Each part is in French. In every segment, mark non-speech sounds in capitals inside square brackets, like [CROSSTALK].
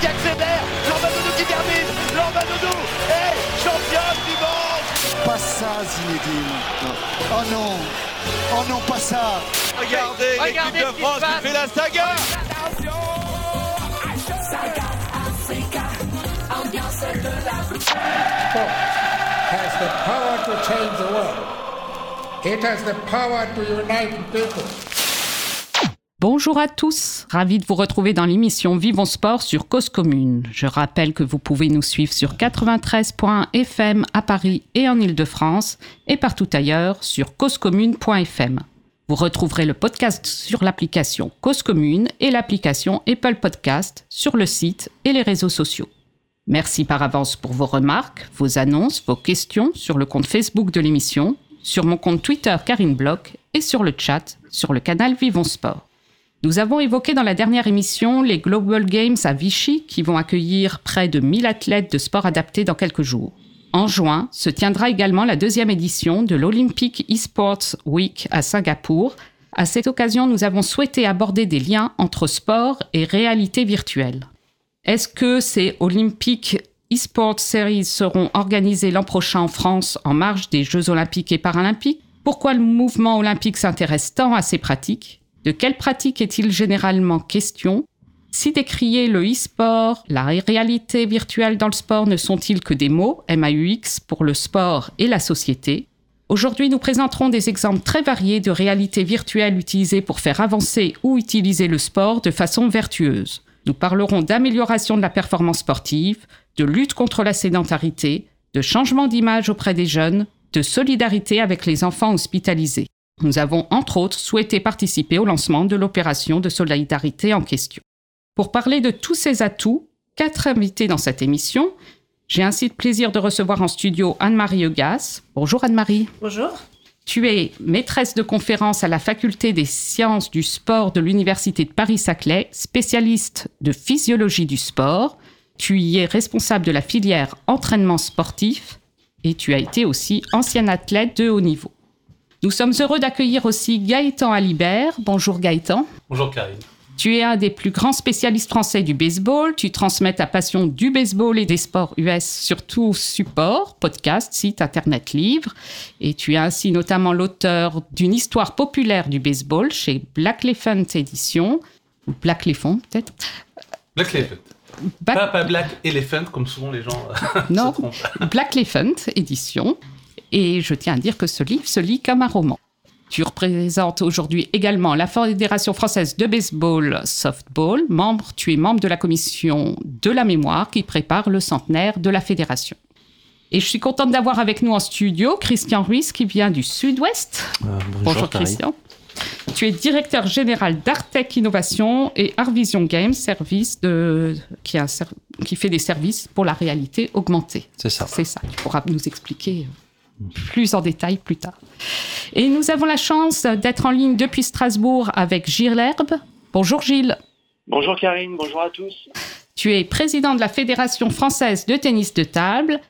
qui accélère, Lorba Doudou qui termine, Lorba Doudou est championne du monde Pas ça, Zinedine. Oh non, oh non, pas ça. Regardez, Regardez l'équipe de qui France qui fait la saga Sport has the power to change the world. It has the power to unite people. Bonjour à tous, ravi de vous retrouver dans l'émission Vivons Sport sur Cause Commune. Je rappelle que vous pouvez nous suivre sur 93.fm à Paris et en Ile-de-France et partout ailleurs sur causecommune.fm. Vous retrouverez le podcast sur l'application Cause Commune et l'application Apple Podcast sur le site et les réseaux sociaux. Merci par avance pour vos remarques, vos annonces, vos questions sur le compte Facebook de l'émission, sur mon compte Twitter Karine Bloch et sur le chat sur le canal Vivons Sport. Nous avons évoqué dans la dernière émission les Global Games à Vichy qui vont accueillir près de 1000 athlètes de sport adaptés dans quelques jours. En juin se tiendra également la deuxième édition de l'Olympic Esports Week à Singapour. À cette occasion, nous avons souhaité aborder des liens entre sport et réalité virtuelle. Est-ce que ces Olympic eSports Series seront organisées l'an prochain en France en marge des Jeux olympiques et paralympiques? Pourquoi le mouvement olympique s'intéresse tant à ces pratiques? De quelles pratiques est-il généralement question? Si décrier le e-sport, la réalité virtuelle dans le sport ne sont-ils que des mots, MAUX, pour le sport et la société? Aujourd'hui, nous présenterons des exemples très variés de réalité virtuelle utilisée pour faire avancer ou utiliser le sport de façon vertueuse. Nous parlerons d'amélioration de la performance sportive, de lutte contre la sédentarité, de changement d'image auprès des jeunes, de solidarité avec les enfants hospitalisés. Nous avons entre autres souhaité participer au lancement de l'opération de solidarité en question. Pour parler de tous ces atouts, quatre invités dans cette émission. J'ai ainsi le plaisir de recevoir en studio Anne-Marie Eugas. Bonjour Anne-Marie. Bonjour. Tu es maîtresse de conférence à la faculté des sciences du sport de l'Université de Paris-Saclay, spécialiste de physiologie du sport. Tu y es responsable de la filière entraînement sportif et tu as été aussi ancienne athlète de haut niveau. Nous sommes heureux d'accueillir aussi Gaëtan Alibert. Bonjour Gaëtan. Bonjour Karine. Tu es un des plus grands spécialistes français du baseball. Tu transmets ta passion du baseball et des sports US sur tout support, podcast, site, internet, livre. Et tu es ainsi notamment l'auteur d'une histoire populaire du baseball chez Black Elephant Édition. Ou Black Elephant, peut-être. Black Elephant. Pas, pas Black Elephant, comme souvent les gens euh, [LAUGHS] Non. se trompent. Black Elephant Édition. Et je tiens à dire que ce livre se lit comme un roman. Tu représentes aujourd'hui également la Fédération française de baseball softball. Membre, tu es membre de la commission de la mémoire qui prépare le centenaire de la fédération. Et je suis contente d'avoir avec nous en studio Christian Ruiz qui vient du Sud-Ouest. bonjour Christian. Tu es directeur général d'Artec Innovation et Artvision Games, service de, qui, a qui fait des services pour la réalité augmentée. C'est ça. C'est ça, tu pourras nous expliquer plus en détail plus tard. Et nous avons la chance d'être en ligne depuis Strasbourg avec Gilles Herbe. Bonjour Gilles. Bonjour Karine, bonjour à tous. Tu es président de la Fédération française de tennis de table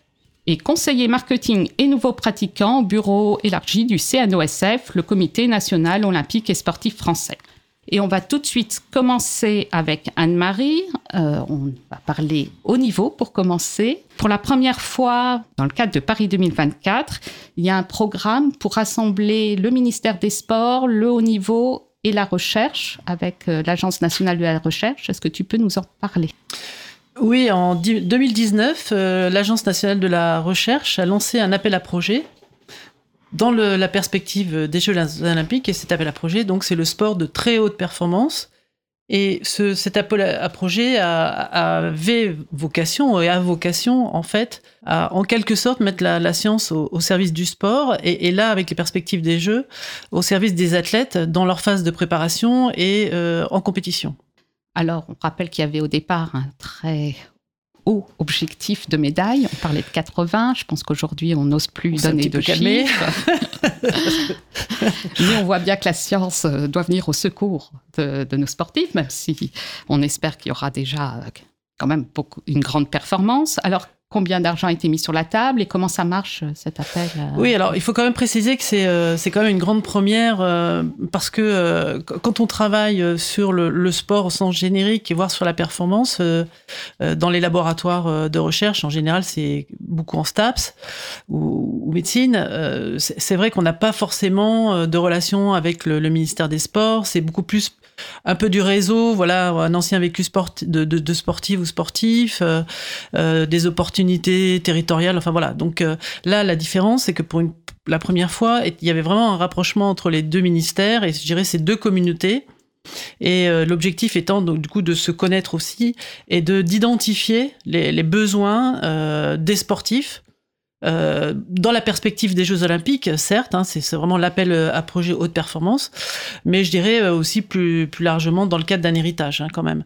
et conseiller marketing et nouveaux pratiquants au bureau élargi du CNOSF, le Comité national olympique et sportif français. Et on va tout de suite commencer avec Anne-Marie. Euh, on va parler haut niveau pour commencer. Pour la première fois, dans le cadre de Paris 2024, il y a un programme pour rassembler le ministère des Sports, le haut niveau et la recherche avec euh, l'Agence nationale de la recherche. Est-ce que tu peux nous en parler? Oui, en di- 2019, euh, l'Agence nationale de la recherche a lancé un appel à projet dans la perspective des Jeux olympiques. Et cet appel à projet, donc, c'est le sport de très haute performance. Et ce, cet appel à projet avait vocation et a vocation, en fait, à en quelque sorte mettre la, science au, service du sport et, et là, avec les perspectives des Jeux, au service des athlètes dans leur phase de préparation et euh, en compétition. Alors, on rappelle qu'il y avait au départ un très haut objectif de médaille. On parlait de 80. Je pense qu'aujourd'hui, on n'ose plus On donner de chiffres. [LAUGHS] Mais on voit bien que la science euh, doit venir au secours de, de nos sportifs, même si on espère qu'il y aura déjà euh, quand même beaucoup, une grande performance. Alors, combien d'argent a été mis sur la table et comment ça marche euh, cet appel euh Oui, alors il faut quand même préciser que c'est euh, quand même une grande première euh, parce que euh, qu- quand on travaille euh, sur le, le sport au sens générique et voire sur la performance dans les laboratoires de recherche en général c'est beaucoup en STAPS ou, ou médecine. c'est vrai qu'on n'a pas forcément de relation avec le, le ministère des Sports. C'est beaucoup plus un peu du réseau, voilà, un ancien vécu de, de, sportif ou sportif, euh, euh, des opportunités territoriales, enfin voilà. Donc euh, là, la différence, c'est que pour la première fois, il y avait vraiment un rapprochement entre les deux ministères et je dirais ces deux communautés. Et l'objectif étant donc du coup de se connaître aussi et de d'identifier les, besoins des sportifs euh, dans la perspective des Jeux Olympiques, certes, hein, c'est vraiment l'appel euh, à projet haute performance, mais je dirais euh, aussi plus, plus largement dans le cadre d'un héritage hein, quand même.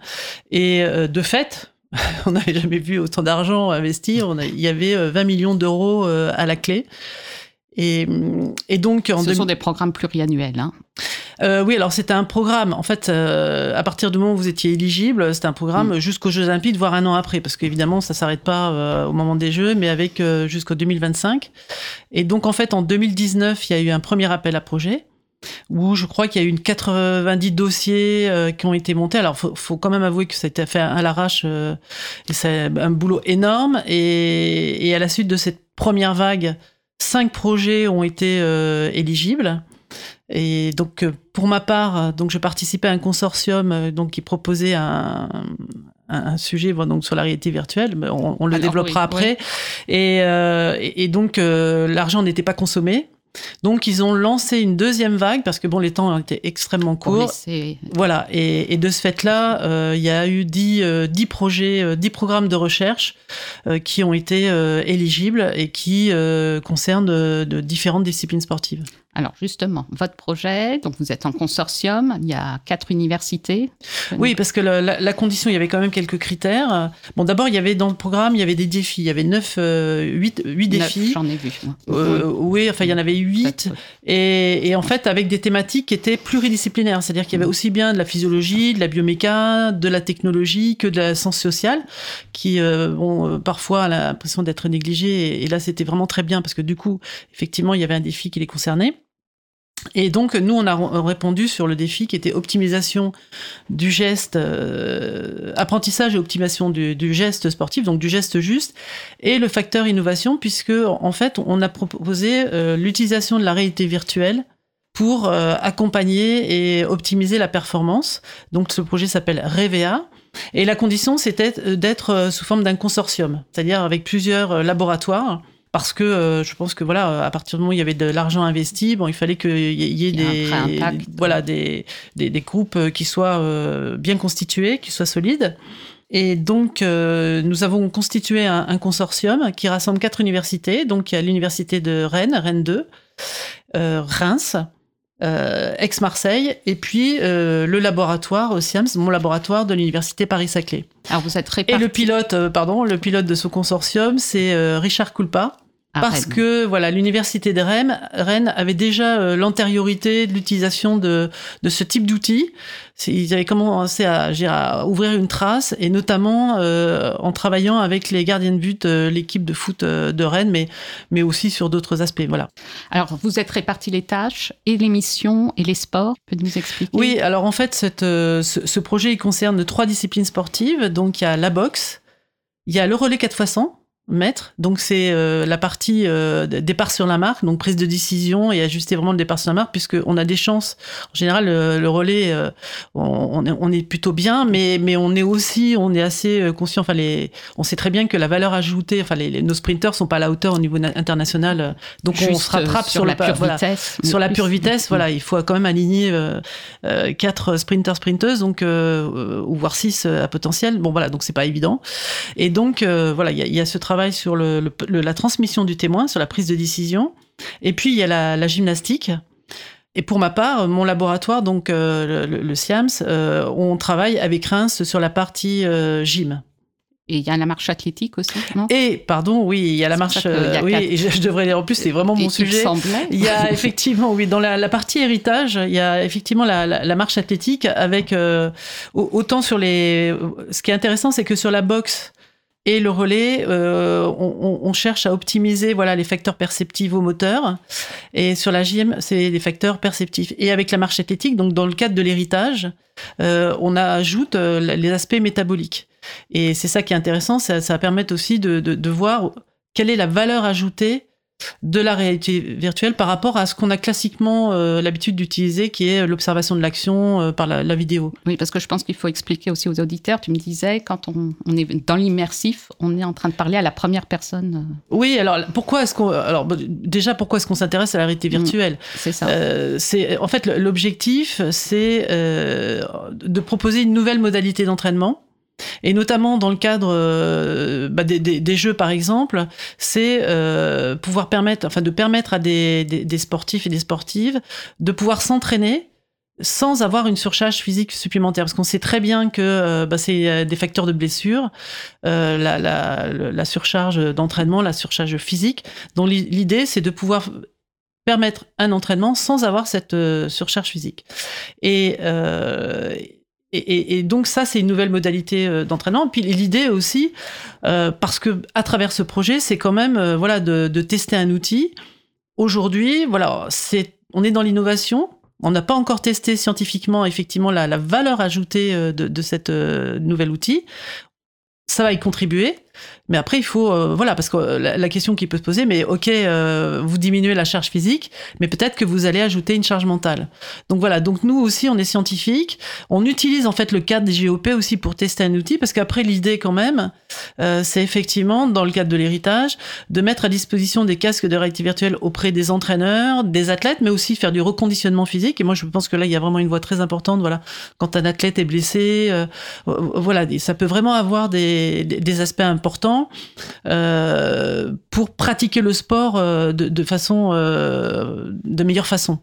Et euh, de fait, [LAUGHS] on n'avait jamais vu autant d'argent a- il y avait euh, 20 millions d'euros euh, à la clé. Et, et donc, en Ce 2000 sont des programmes pluriannuels. Hein. euh, oui, alors c'était un programme. En fait, euh, à partir du moment où vous étiez éligible, c'était un programme jusqu'aux Jeux Olympiques, voire un an après, parce qu'évidemment, ça s'arrête pas euh, au moment des Jeux, mais avec euh, jusqu'au 2025. Et donc, en fait, en 2019, il y a eu un premier appel à projet où je crois qu'il y a eu une 90 dossiers euh, qui ont été montés. Alors, faut, faut quand même avouer que ça a été fait à l'arrache, euh, c'est un boulot énorme. Et, et à la suite de cette première vague, cinq projets ont été euh, éligibles. Et donc, euh, pour ma part, euh, donc je participais à un consortium donc qui proposait un, sujet donc sur la réalité virtuelle. mais On, on le Alors, développera oui, après. Et, euh, donc, euh, l'argent n'était pas consommé. Donc, ils ont lancé une deuxième vague parce que bon, les temps étaient extrêmement Pour courts. Voilà, et, et de ce fait-là, euh, il y a eu 10, euh, 10 projets, euh, 10 programmes de recherche qui ont été éligibles et qui concernent de différentes disciplines sportives. Alors justement, votre projet, donc vous êtes en consortium, il y a quatre universités. Oui, parce que la, la- la condition, il y avait quand même quelques critères. Bon, d'abord, il y avait dans le programme, il y avait des défis. Il y avait 9, euh, 8, 8 Neuf, défis. J'en ai vu. Euh, oui, enfin, il y en avait 8. Peut-être, Et, et en fait, avec des thématiques qui étaient pluridisciplinaires, c'est-à-dire qu'il y avait aussi bien de la physiologie, de la bioméca, de la technologie que de la science sociale, qui, euh, euh, parfois, a l'impression d'être négligée. Et, et là, c'était vraiment très bien parce que du coup, effectivement, il y avait un défi qui les concernait. Et donc, nous, on a répondu sur le défi qui était optimisation du geste, euh, apprentissage et optimisation du, geste sportif, donc du geste juste, et le facteur innovation, puisque en fait, on a proposé euh, l'utilisation de la réalité virtuelle pour euh, accompagner et optimiser la performance. Donc, ce projet s'appelle REVEA. Et la condition, c'était euh, d'être sous forme d'un consortium, c'est-à-dire avec plusieurs laboratoires. Parce que euh, je pense que voilà, à partir du moment où il y avait de l'argent investi, bon, il fallait qu'il y ait des, impact. voilà, des, des, des groupes euh, qui soient euh, bien constitués, qui soient solides. Et donc, euh, nous avons constitué un, un consortium qui rassemble quatre universités. Donc, il y a l'université de Rennes, Rennes 2, euh, Reims, euh, Aix-Marseille, et puis euh, le laboratoire au SIAMS, mon laboratoire de l'université Paris-Saclay. Alors vous êtes Et le pilote, euh, pardon, le pilote de ce consortium, c'est euh, Richard Coulpa. Parce Rennes. que voilà, l'université de Rennes, Rennes avait déjà euh, l'antériorité de l'utilisation de, de ce type d'outils. Ils avaient commencé à, ouvrir une trace, et notamment euh, en travaillant avec les gardiens de but de l'équipe de foot euh, de Rennes, mais, mais aussi sur d'autres aspects. Voilà. Alors vous êtes répartis les tâches et les missions et les sports. Tu peux nous expliquer? Oui, alors en fait, cette, euh, ce, ce projet il concerne trois disciplines sportives. Donc il y a la boxe, il y a le relais 4 x 100 mètres. Donc c'est euh, la partie euh, départ sur la marque, donc prise de décision et ajuster vraiment le départ sur la marque, puisque on a des chances. En général, le, le relais, euh, on, on est, plutôt bien, mais mais on est aussi, on est assez conscient. Enfin, les, on sait très bien que la valeur ajoutée, enfin les, les- nos sprinters sont pas à la hauteur au niveau na- international. Donc on se rattrape sur, la pure voilà vitesse. sur la pure vitesse, voilà, il faut quand même aligner quatre sprinters sprinteuses, donc ou voire six à potentiel. Bon voilà, donc c'est pas évident. Et donc voilà, il y, a- il y a ce travail sur le, le- le- la transmission du témoin, sur la prise de décision. Et puis il y a la, la gymnastique. Et pour ma part, mon laboratoire, donc euh, le, le SIAMS, euh, on travaille avec Reims sur la partie euh, gym. Et il y a la marche athlétique aussi, non? Et pardon, oui, il y a la marche. a euh, oui, quatre. et je, je devrais dire en plus, c'est vraiment Et mon sujet. Il y a [LAUGHS] effectivement, oui, dans la, la partie héritage, il y a effectivement la, la, la marche athlétique avec euh, au- autant sur les. Ce qui est intéressant, c'est que sur la boxe, Et le relais, euh, on, cherche à optimiser voilà les facteurs perceptifs au moteur. Et sur la JM, c'est des facteurs perceptifs. Et avec la marche athlétique, donc dans le cadre de l'héritage, euh, on ajoute euh, les aspects métaboliques. Et c'est ça qui est intéressant, ça, ça va aussi de voir quelle est la valeur ajoutée de la réalité virtuelle par rapport à ce qu'on a classiquement euh, l'habitude d'utiliser, qui est l'observation de l'action euh, par la, la vidéo. Oui, parce que je pense qu'il faut expliquer aussi aux auditeurs. Tu me disais, quand on, on est dans l'immersif, on est en train de parler à la première personne. Oui, alors pourquoi est-ce qu'on alors déjà pourquoi est-ce qu'on s'intéresse à la réalité virtuelle? C'est ça. Euh, c'est en fait l'objectif, c'est de proposer une nouvelle modalité d'entraînement. Et notamment dans le cadre euh, bah, des, jeux, par exemple, c'est euh, pouvoir permettre, enfin, de permettre à des, sportifs et des sportives de pouvoir s'entraîner sans avoir une surcharge physique supplémentaire, parce qu'on sait très bien que euh, bah, c'est des facteurs de blessure, la, surcharge d'entraînement, la surcharge physique. Donc l'i- l'idée, c'est de pouvoir permettre un entraînement sans avoir cette surcharge physique. Et, et, donc ça, c'est une nouvelle modalité euh, d'entraînement. Puis l'idée aussi, euh, parce que à travers ce projet, c'est quand même euh, voilà de, tester un outil. Aujourd'hui, voilà, c'est on est dans l'innovation. On n'a pas encore testé scientifiquement effectivement la, valeur ajoutée de, euh, nouvel outil. Ça va y contribuer, mais après il faut euh, voilà parce que euh, la, question qui peut se poser, mais ok, euh, vous diminuez la charge physique, mais peut-être que vous allez ajouter une charge mentale. Donc voilà, donc nous aussi on est scientifiques, on utilise en fait le cadre des GOP aussi pour tester un outil parce qu'après l'idée quand même, c'est effectivement dans le cadre de l'héritage de mettre à disposition des casques de réalité virtuelle auprès des entraîneurs, des athlètes, mais aussi faire du reconditionnement physique. Et moi je pense que là il y a vraiment une voie très importante. Voilà, quand un athlète est blessé, voilà, ça peut vraiment avoir des, des aspects importants euh, pour pratiquer le sport euh, de, de façon euh, de meilleure façon.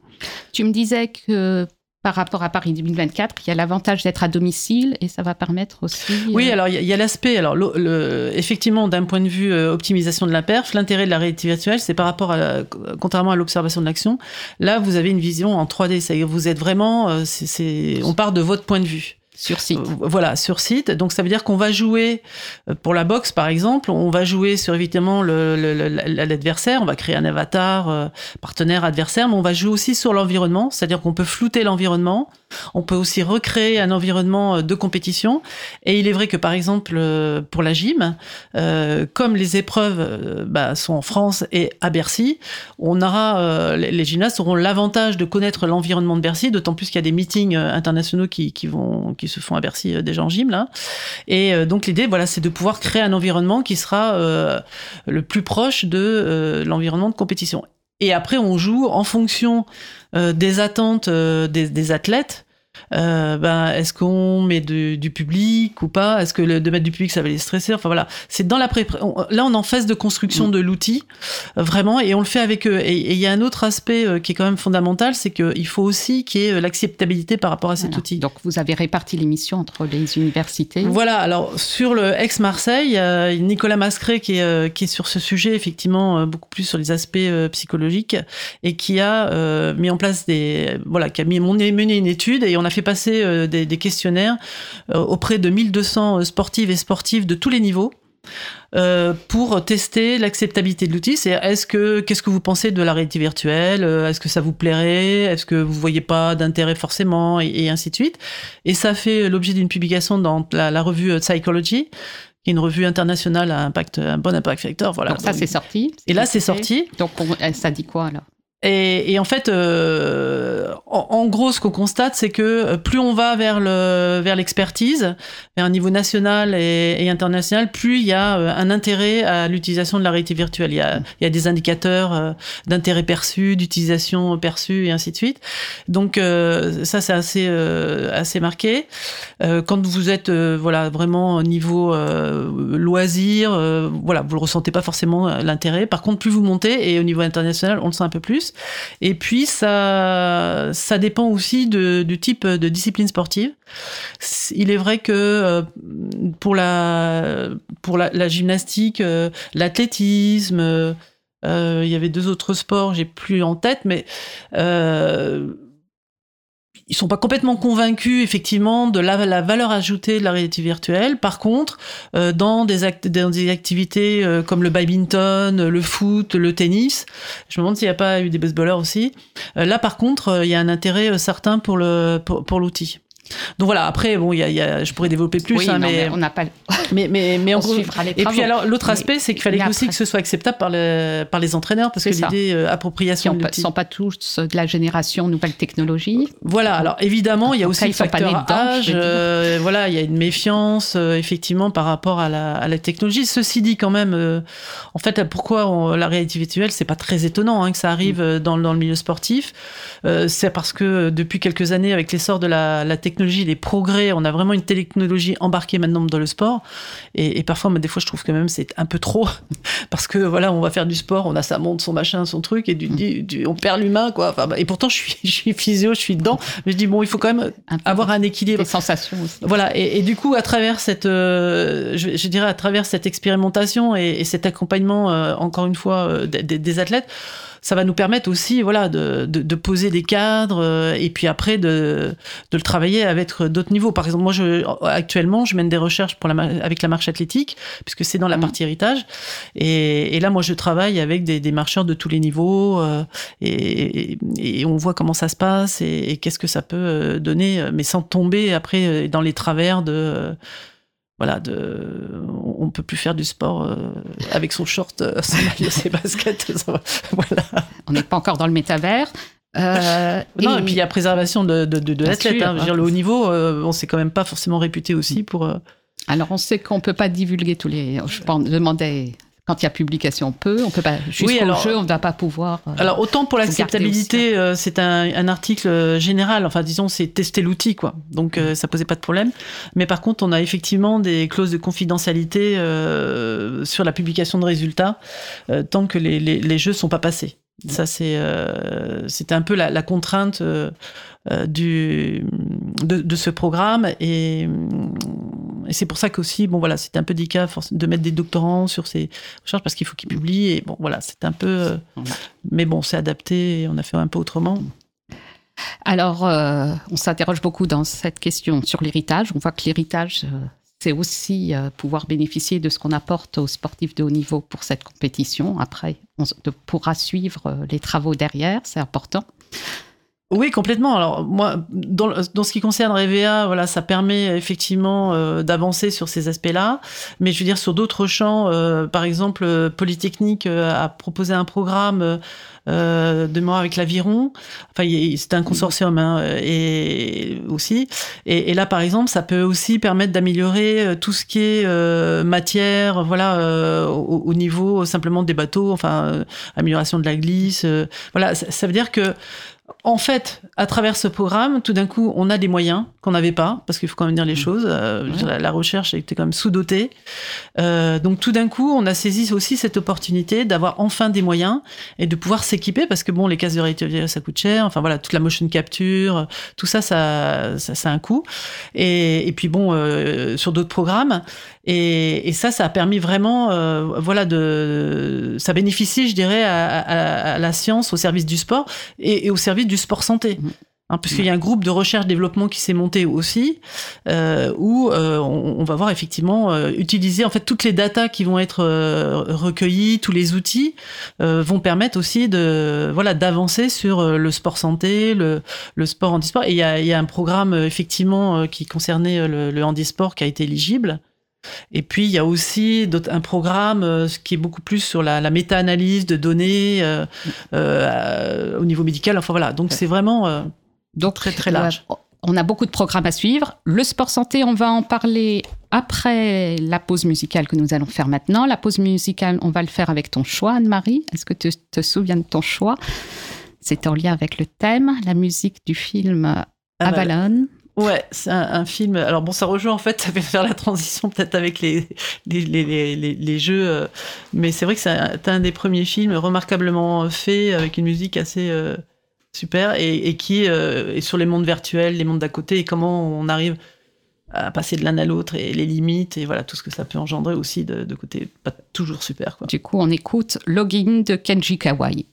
Tu me disais que par rapport à Paris 2024, il y a l'avantage d'être à domicile et ça va permettre aussi. Oui, euh, alors il y a- l'aspect, alors le, le- effectivement, d'un point de vue euh, optimisation de la perf, l'intérêt de la réalité virtuelle, c'est par rapport à, la- contrairement à l'observation de l'action, là vous avez une vision en 3D, c'est-à-dire vous êtes vraiment, euh, c'est- on part de votre point de vue. Sur site. Euh, Voilà, sur site. Donc ça veut dire qu'on va jouer, euh, pour la boxe par exemple, on va jouer sur évidemment l'adversaire, on va créer un avatar euh, partenaire adversaire, mais on va jouer aussi sur l'environnement, c'est-à-dire qu'on peut flouter l'environnement, on peut aussi recréer un environnement de compétition. Et il est vrai que par exemple pour la gym, comme les épreuves bah, sont en France et à Bercy, on aura les, gymnastes auront l'avantage de connaître l'environnement de Bercy, d'autant plus qu'il y a des meetings internationaux qui, qui vont se font à Bercy euh, déjà en gym là. Et euh, donc l'idée voilà c'est de pouvoir créer un environnement qui sera euh, le plus proche de l'environnement de compétition. Et après on joue en fonction des attentes des athlètes. Euh, ben, est-ce qu'on met du, du public ou pas? Est-ce que le, de mettre du public ça va les stresser? Enfin voilà, c'est dans la pré on- là on est en phase de construction de l'outil euh, vraiment et on le fait avec eux. Et il y a un autre aspect euh, qui est quand même fondamental, c'est qu'il faut aussi qu'il y ait euh, l'acceptabilité par rapport à cet Voilà. outil. Donc vous avez réparti l'émission entre les universités. Voilà, alors sur le ex-Marseille, il y a Nicolas Mascret qui est, euh, qui est sur ce sujet, effectivement, euh, beaucoup plus sur les aspects euh, psychologiques, et qui a euh, mis en place des. Voilà, qui a mis, mené une étude et on a fait passer euh, des, des questionnaires euh, auprès de 1200 sportives et sportifs de tous les niveaux. euh, pour tester l'acceptabilité de l'outil, c'est est-ce que qu'est-ce que vous pensez de la réalité virtuelle Euh, Est-ce que ça vous plairait Est-ce que vous voyez pas d'intérêt forcément et, et ainsi de suite. Et ça fait l'objet d'une publication dans la, la revue euh, Psychology, qui est une revue internationale à impact, un bon impact factor. Voilà. Donc ça c'est sorti. et là, c'est sorti. Donc on- euh, ça dit quoi alors? Et, et en fait, euh, en, en gros, ce qu'on constate, c'est que euh, plus on va vers le vers l'expertise, vers un niveau national et, et international, plus il y a euh, un intérêt à l'utilisation de la réalité virtuelle. Il y a, il y a des indicateurs euh, d'intérêt perçu, d'utilisation perçue et ainsi de suite. Donc euh, ça, c'est assez euh, assez marqué. Quand vous êtes voilà vraiment au niveau loisir, voilà, vous le ressentez pas forcément l'intérêt. Par contre, plus vous montez et au niveau international, on le sent un peu plus. Et puis ça ça dépend aussi du type de discipline sportive. Il est vrai que euh, pour la pour la, gymnastique, euh, l'athlétisme, euh, il y avait deux autres sports, j'ai plus en tête, mais ils sont pas complètement convaincus effectivement de la, valeur ajoutée de la réalité virtuelle. Par contre, euh, dans, des dans des activités euh, comme le badminton, le foot, le tennis, je me demande s'il n'y a pas eu des baseballers aussi. Euh, là, par contre, euh, il y a un intérêt euh, certain pour, pour l'outil. Donc voilà. Après, bon, y a, y a- je pourrais développer plus, oui, hein, non, mais, mais on n'a pas. [LAUGHS] mais mais mais on en gros- suivra les et puis travaux. alors l'autre aspect, c'est qu'il fallait aussi après- que ce soit acceptable par le par les entraîneurs, parce que l'idée euh, appropriation ne de l'outil. sont pas tous de la génération nouvelle technologie. Voilà, alors évidemment, il y a aussi le ils facteur âge. euh, voilà, il y a une méfiance euh, effectivement par rapport à la, à la technologie. Ceci dit, quand même, euh, en fait, pourquoi on- la réalité virtuelle, c'est pas très étonnant hein, que ça Mm. arrive euh, dans, dans le milieu sportif. C'est parce que depuis quelques années, avec l'essor de la, la technologie, les progrès, on a vraiment une technologie embarquée maintenant dans le sport. Et, et parfois, moi, des fois, je trouve que même c'est un peu trop, [LAUGHS] parce que voilà, on va faire du sport, on a sa montre, son machin, son truc, et du, du- du- on perd l'humain, quoi. Enfin, bah, et pourtant, je suis, [LAUGHS] je suis physio, je suis dedans, mais je dis bon, il faut quand même Un avoir un équilibre. des sensations aussi. Voilà, et, et du coup, à travers cette, euh, je, je dirais, à travers cette expérimentation et, et cet accompagnement, euh, encore une fois, euh, des athlètes, ça va nous permettre aussi, voilà, de, de, de poser des cadres euh, et puis après de, de le travailler avec d'autres niveaux. Par exemple, moi, je, actuellement, je mène des recherches pour la, avec la marche athlétique, puisque c'est dans la Mhm. partie héritage. Et, et là, moi, je travaille avec des, des marcheurs de tous les niveaux euh, et, et- et on voit comment ça se passe et, et qu'est-ce que ça peut euh, donner, euh, mais sans tomber après euh, dans les travers de. Voilà, de, on peut plus faire du sport euh, avec son short, euh, son maillot, [LAUGHS] ses baskets. [LAUGHS] voilà. On n'est pas encore dans le métavers. Euh, [LAUGHS] Non, et, puis il y a préservation de, de, de, l'athlète. hein. Dire, le haut niveau, euh, on s'est quand même pas forcément réputé aussi pour. euh, Alors, on sait qu'on peut pas divulguer tous les. Je pense- demandais quand il y a publication, on peut. On peut pas. Jusqu'au alors- jeu, on ne va pas pouvoir. euh, Alors autant pour l'acceptabilité, euh, c'est un, un article euh, général. Enfin, disons, c'est tester l'outil, quoi. Donc euh, ça posait pas de problème. Mais par contre, on a effectivement des clauses de confidentialité euh, sur la publication de résultats euh, tant que les, les, les jeux sont pas passés. Ça, c'est euh, c'était un peu la, la contrainte euh, du de, de ce programme et, et c'est pour ça qu'aussi bon voilà c'était un peu délicat de mettre des doctorants sur ces recherches parce qu'il faut qu'ils publient et bon voilà c'est un peu euh, mais bon c'est adapté et on a fait un peu autrement Alors, euh, on s'interroge beaucoup dans cette question sur l'héritage. On voit que l'héritage, euh, c'est aussi euh, pouvoir bénéficier de ce qu'on apporte aux sportifs de haut niveau pour cette compétition. Après, on pourra suivre les travaux derrière, c'est important. Oui, complètement. Alors moi, dans, dans ce qui concerne Revea, voilà, ça permet effectivement euh, d'avancer sur ces aspects-là. Mais je veux dire, sur d'autres champs, euh, par exemple, euh, Polytechnique euh, a proposé un programme euh, de mémoire avec l'Aviron. Enfin, c'est un consortium hein, et aussi. Et, et là, par exemple, ça peut aussi permettre d'améliorer euh, tout ce qui est matière, voilà, au, au niveau simplement des bateaux. Enfin, amélioration de la glisse. voilà, ça veut dire que en fait, à travers ce programme, tout d'un coup, on a des moyens qu'on n'avait pas, parce qu'il faut quand même dire les choses. euh, la, la recherche était quand même sous-dotée. Euh, donc tout d'un coup, on a saisi aussi cette opportunité d'avoir enfin des moyens et de pouvoir s'équiper, parce que bon, les cases de réalité virtuelle, ça coûte cher. Enfin voilà, toute la motion capture, tout ça, ça, ça, ça a un coût. Et, et puis bon, euh, sur d'autres programmes. Et, et ça, ça a permis vraiment, voilà, de, ça bénéficie, je dirais, à, à- à la science, au service du sport et, et au service du sport santé. Mhm. Hein, puisqu'il y a un groupe de recherche-développement qui s'est monté aussi, euh, où euh, on, on va voir effectivement euh, utiliser en fait toutes les datas qui vont être recueillies, tous les outils vont permettre aussi de voilà d'avancer sur le sport santé, le, le sport handisport. Et il y a, il y a un programme effectivement qui concernait le, le handisport qui a été éligible. Et puis il y a aussi un programme euh, qui est beaucoup plus sur la, la méta-analyse de données euh, euh, au niveau médical. Enfin voilà, donc c'est vraiment Donc, Très, très large. on a beaucoup de programmes à suivre. Le sport santé, on va en parler après la pause musicale que nous allons faire maintenant. La pause musicale, on va le faire avec ton choix, Anne-Marie. Est-ce que tu te souviens de ton choix? C'est en lien avec le thème, la musique du film Avalon. Ouais, c'est un, film. Alors bon, ça rejoint en fait, ça fait faire la transition peut-être avec les les, les, les, les- jeux, euh, mais c'est vrai que c'est un, des premiers films remarquablement fait avec une musique assez euh, super et, et qui euh, est sur les mondes virtuels, les mondes d'à côté et comment on arrive à passer de l'un à l'autre et les limites et voilà tout ce que ça peut engendrer aussi de, de côté pas toujours super quoi. Du coup, on écoute Login de Kenji Kawai.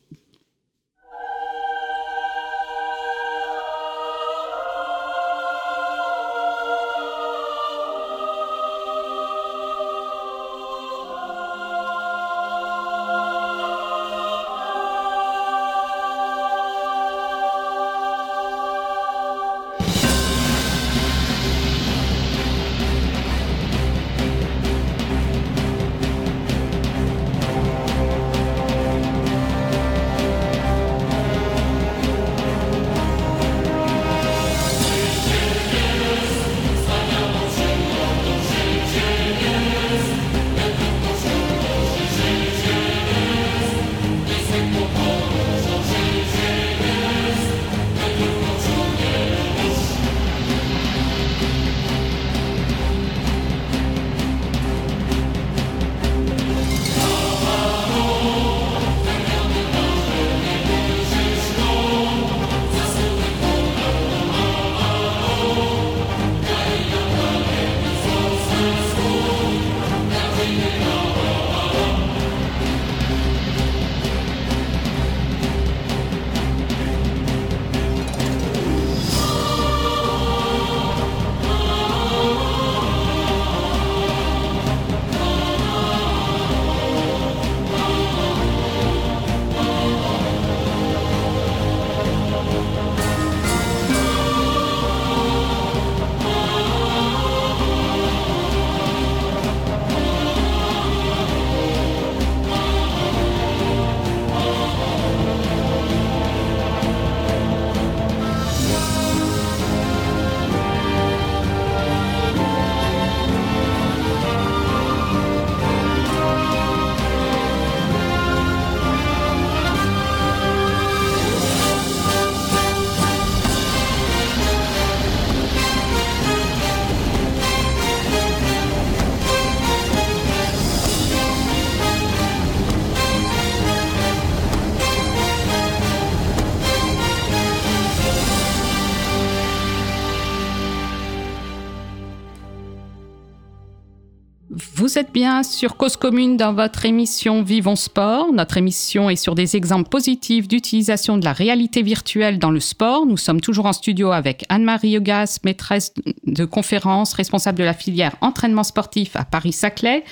Vous êtes bien sur Cause Commune dans votre émission Vivons Sport. Notre émission est sur des exemples positifs d'utilisation de la réalité virtuelle dans le sport. Nous sommes toujours en studio avec Anne-Marie Hugas, maîtresse de conférence, responsable de la filière entraînement sportif à Paris-Saclay.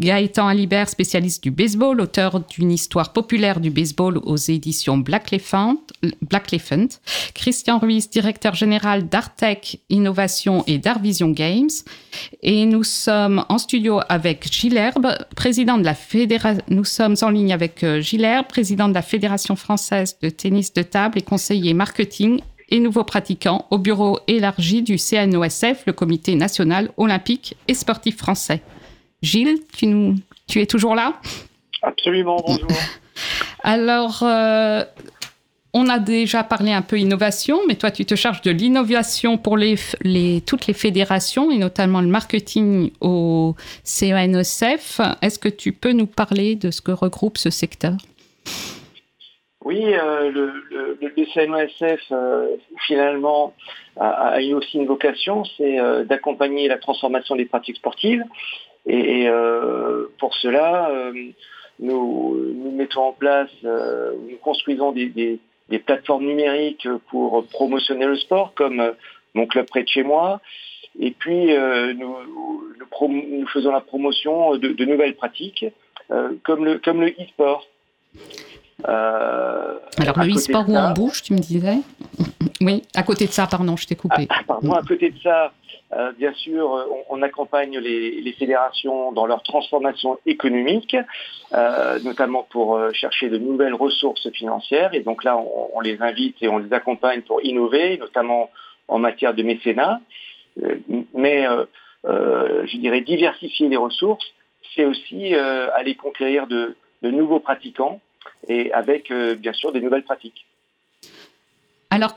Gaëtan Alibert, spécialiste du baseball, auteur d'une histoire populaire du baseball aux éditions Black Elephant. Christian Ruiz, directeur général d'Artec Innovation et d'Artvision Games. Et nous sommes en studio avec Gilles Herbe, président de la fédération. Nous sommes en ligne avec euh, président de la Fédération française de tennis de table et conseiller marketing et nouveau pratiquant au bureau élargi du CNOSF, le Comité national olympique et sportif français. Gilles, tu, nous, tu es toujours là? Absolument, bonjour. [LAUGHS] Alors, euh, on a déjà parlé un peu innovation, mais toi, tu te charges de l'innovation pour toutes les fédérations et notamment le marketing au CENESF. Est-ce que tu peux nous parler de ce que regroupe ce secteur? Oui, euh, le, le, CNOSF, euh, finalement, a, a, aussi une vocation, c'est euh, d'accompagner la transformation des pratiques sportives. Et, pour cela, nous, mettons en place, nous construisons des des plateformes numériques pour promotionner le sport, comme mon club près de chez moi. Et puis, euh, nous, faisons la promotion de, nouvelles pratiques, euh, comme le e-sport. Euh, Alors, le e-sport où on bouge, tu me disais [LAUGHS] Oui, à côté de ça, pardon, je t'ai coupé. Ah, pardon, à côté de ça, euh, bien sûr, on, on accompagne les, les, fédérations dans leur transformation économique, euh, notamment pour chercher de nouvelles ressources financières. Et donc là, on, on, les invite et on les accompagne pour innover, notamment en matière de mécénat. Mais, je dirais, diversifier les ressources, c'est aussi aller conquérir de, de, nouveaux pratiquants et avec, bien sûr, des nouvelles pratiques. Alors,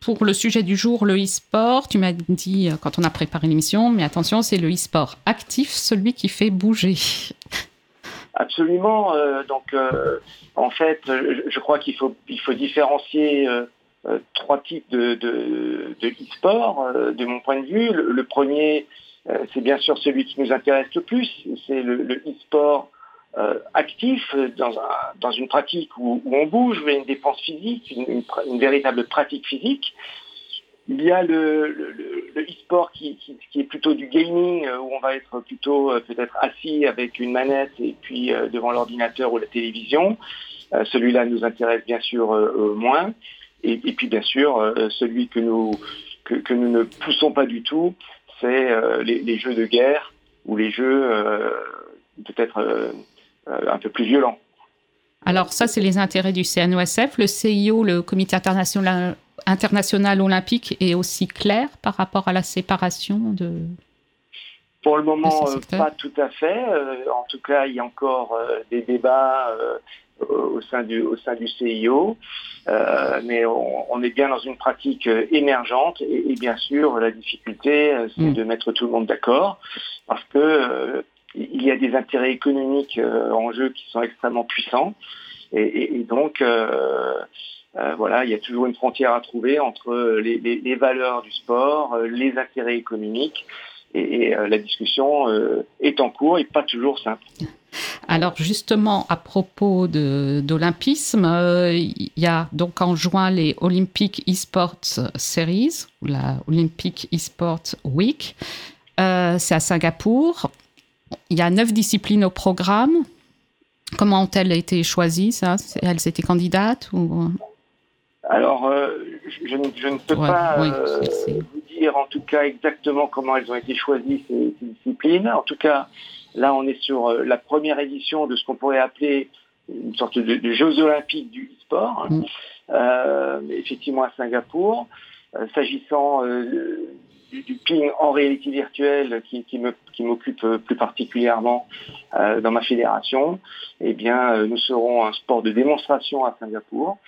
pour le sujet du jour, le e-sport, tu m'as dit quand on a préparé l'émission, mais attention, c'est le e-sport actif, celui qui fait bouger. Absolument. Euh, donc, euh, en fait, je, je crois qu'il faut, il faut différencier euh, trois types de, de, de e-sport, de mon point de vue. Le, le premier, c'est bien sûr celui qui nous intéresse le plus, c'est le, le e-sport euh, actif dans, un, dans, une pratique où, où, on bouge, une dépense physique, une, véritable pratique physique. Il y a le, e-sport qui, qui, est plutôt du gaming, où on va être plutôt euh, peut-être assis avec une manette et puis euh, devant l'ordinateur ou la télévision. Euh, celui-là nous intéresse bien sûr euh, moins. Et, puis bien sûr, euh, celui que nous, que, nous ne poussons pas du tout, c'est les, jeux de guerre ou les jeux peut-être un peu plus violent. Alors ça, c'est les intérêts du CNOSF. Le CIO, le Comité international, international olympique, est aussi clair par rapport à la séparation de... Pour le moment, euh, pas tout à fait. Euh, en tout cas, il y a encore euh, des débats au, sein du, au sein du CIO. mais on, on, est bien dans une pratique émergente. Et, et bien sûr, la difficulté, c'est mmh. de mettre tout le monde d'accord. Parce que il y a des intérêts économiques euh, en jeu qui sont extrêmement puissants. Et, donc, euh, euh, voilà, il y a toujours une frontière à trouver entre les, valeurs du sport, les intérêts économiques. Et, la discussion est en cours et pas toujours simple. Alors justement, à propos d'olympisme, il y a donc en juin les Olympic eSports Series, la Olympic eSports Week. C'est à Singapour. Il y a neuf disciplines au programme. Comment ont-elles été choisies, ça? Elles étaient candidates ou... Alors, euh, je, je, je, ne peux ouais, pas oui, euh, vous dire en tout cas exactement comment elles ont été choisies, ces, ces disciplines. En tout cas, là, on est sur euh, la première édition de ce qu'on pourrait appeler une sorte de, de Jeux olympiques du sport, mm. euh, effectivement à Singapour. S'agissant du, ping en réalité virtuelle qui, qui m'occupe plus particulièrement euh, dans ma fédération, eh bien, euh, nous serons un sport de démonstration à Singapour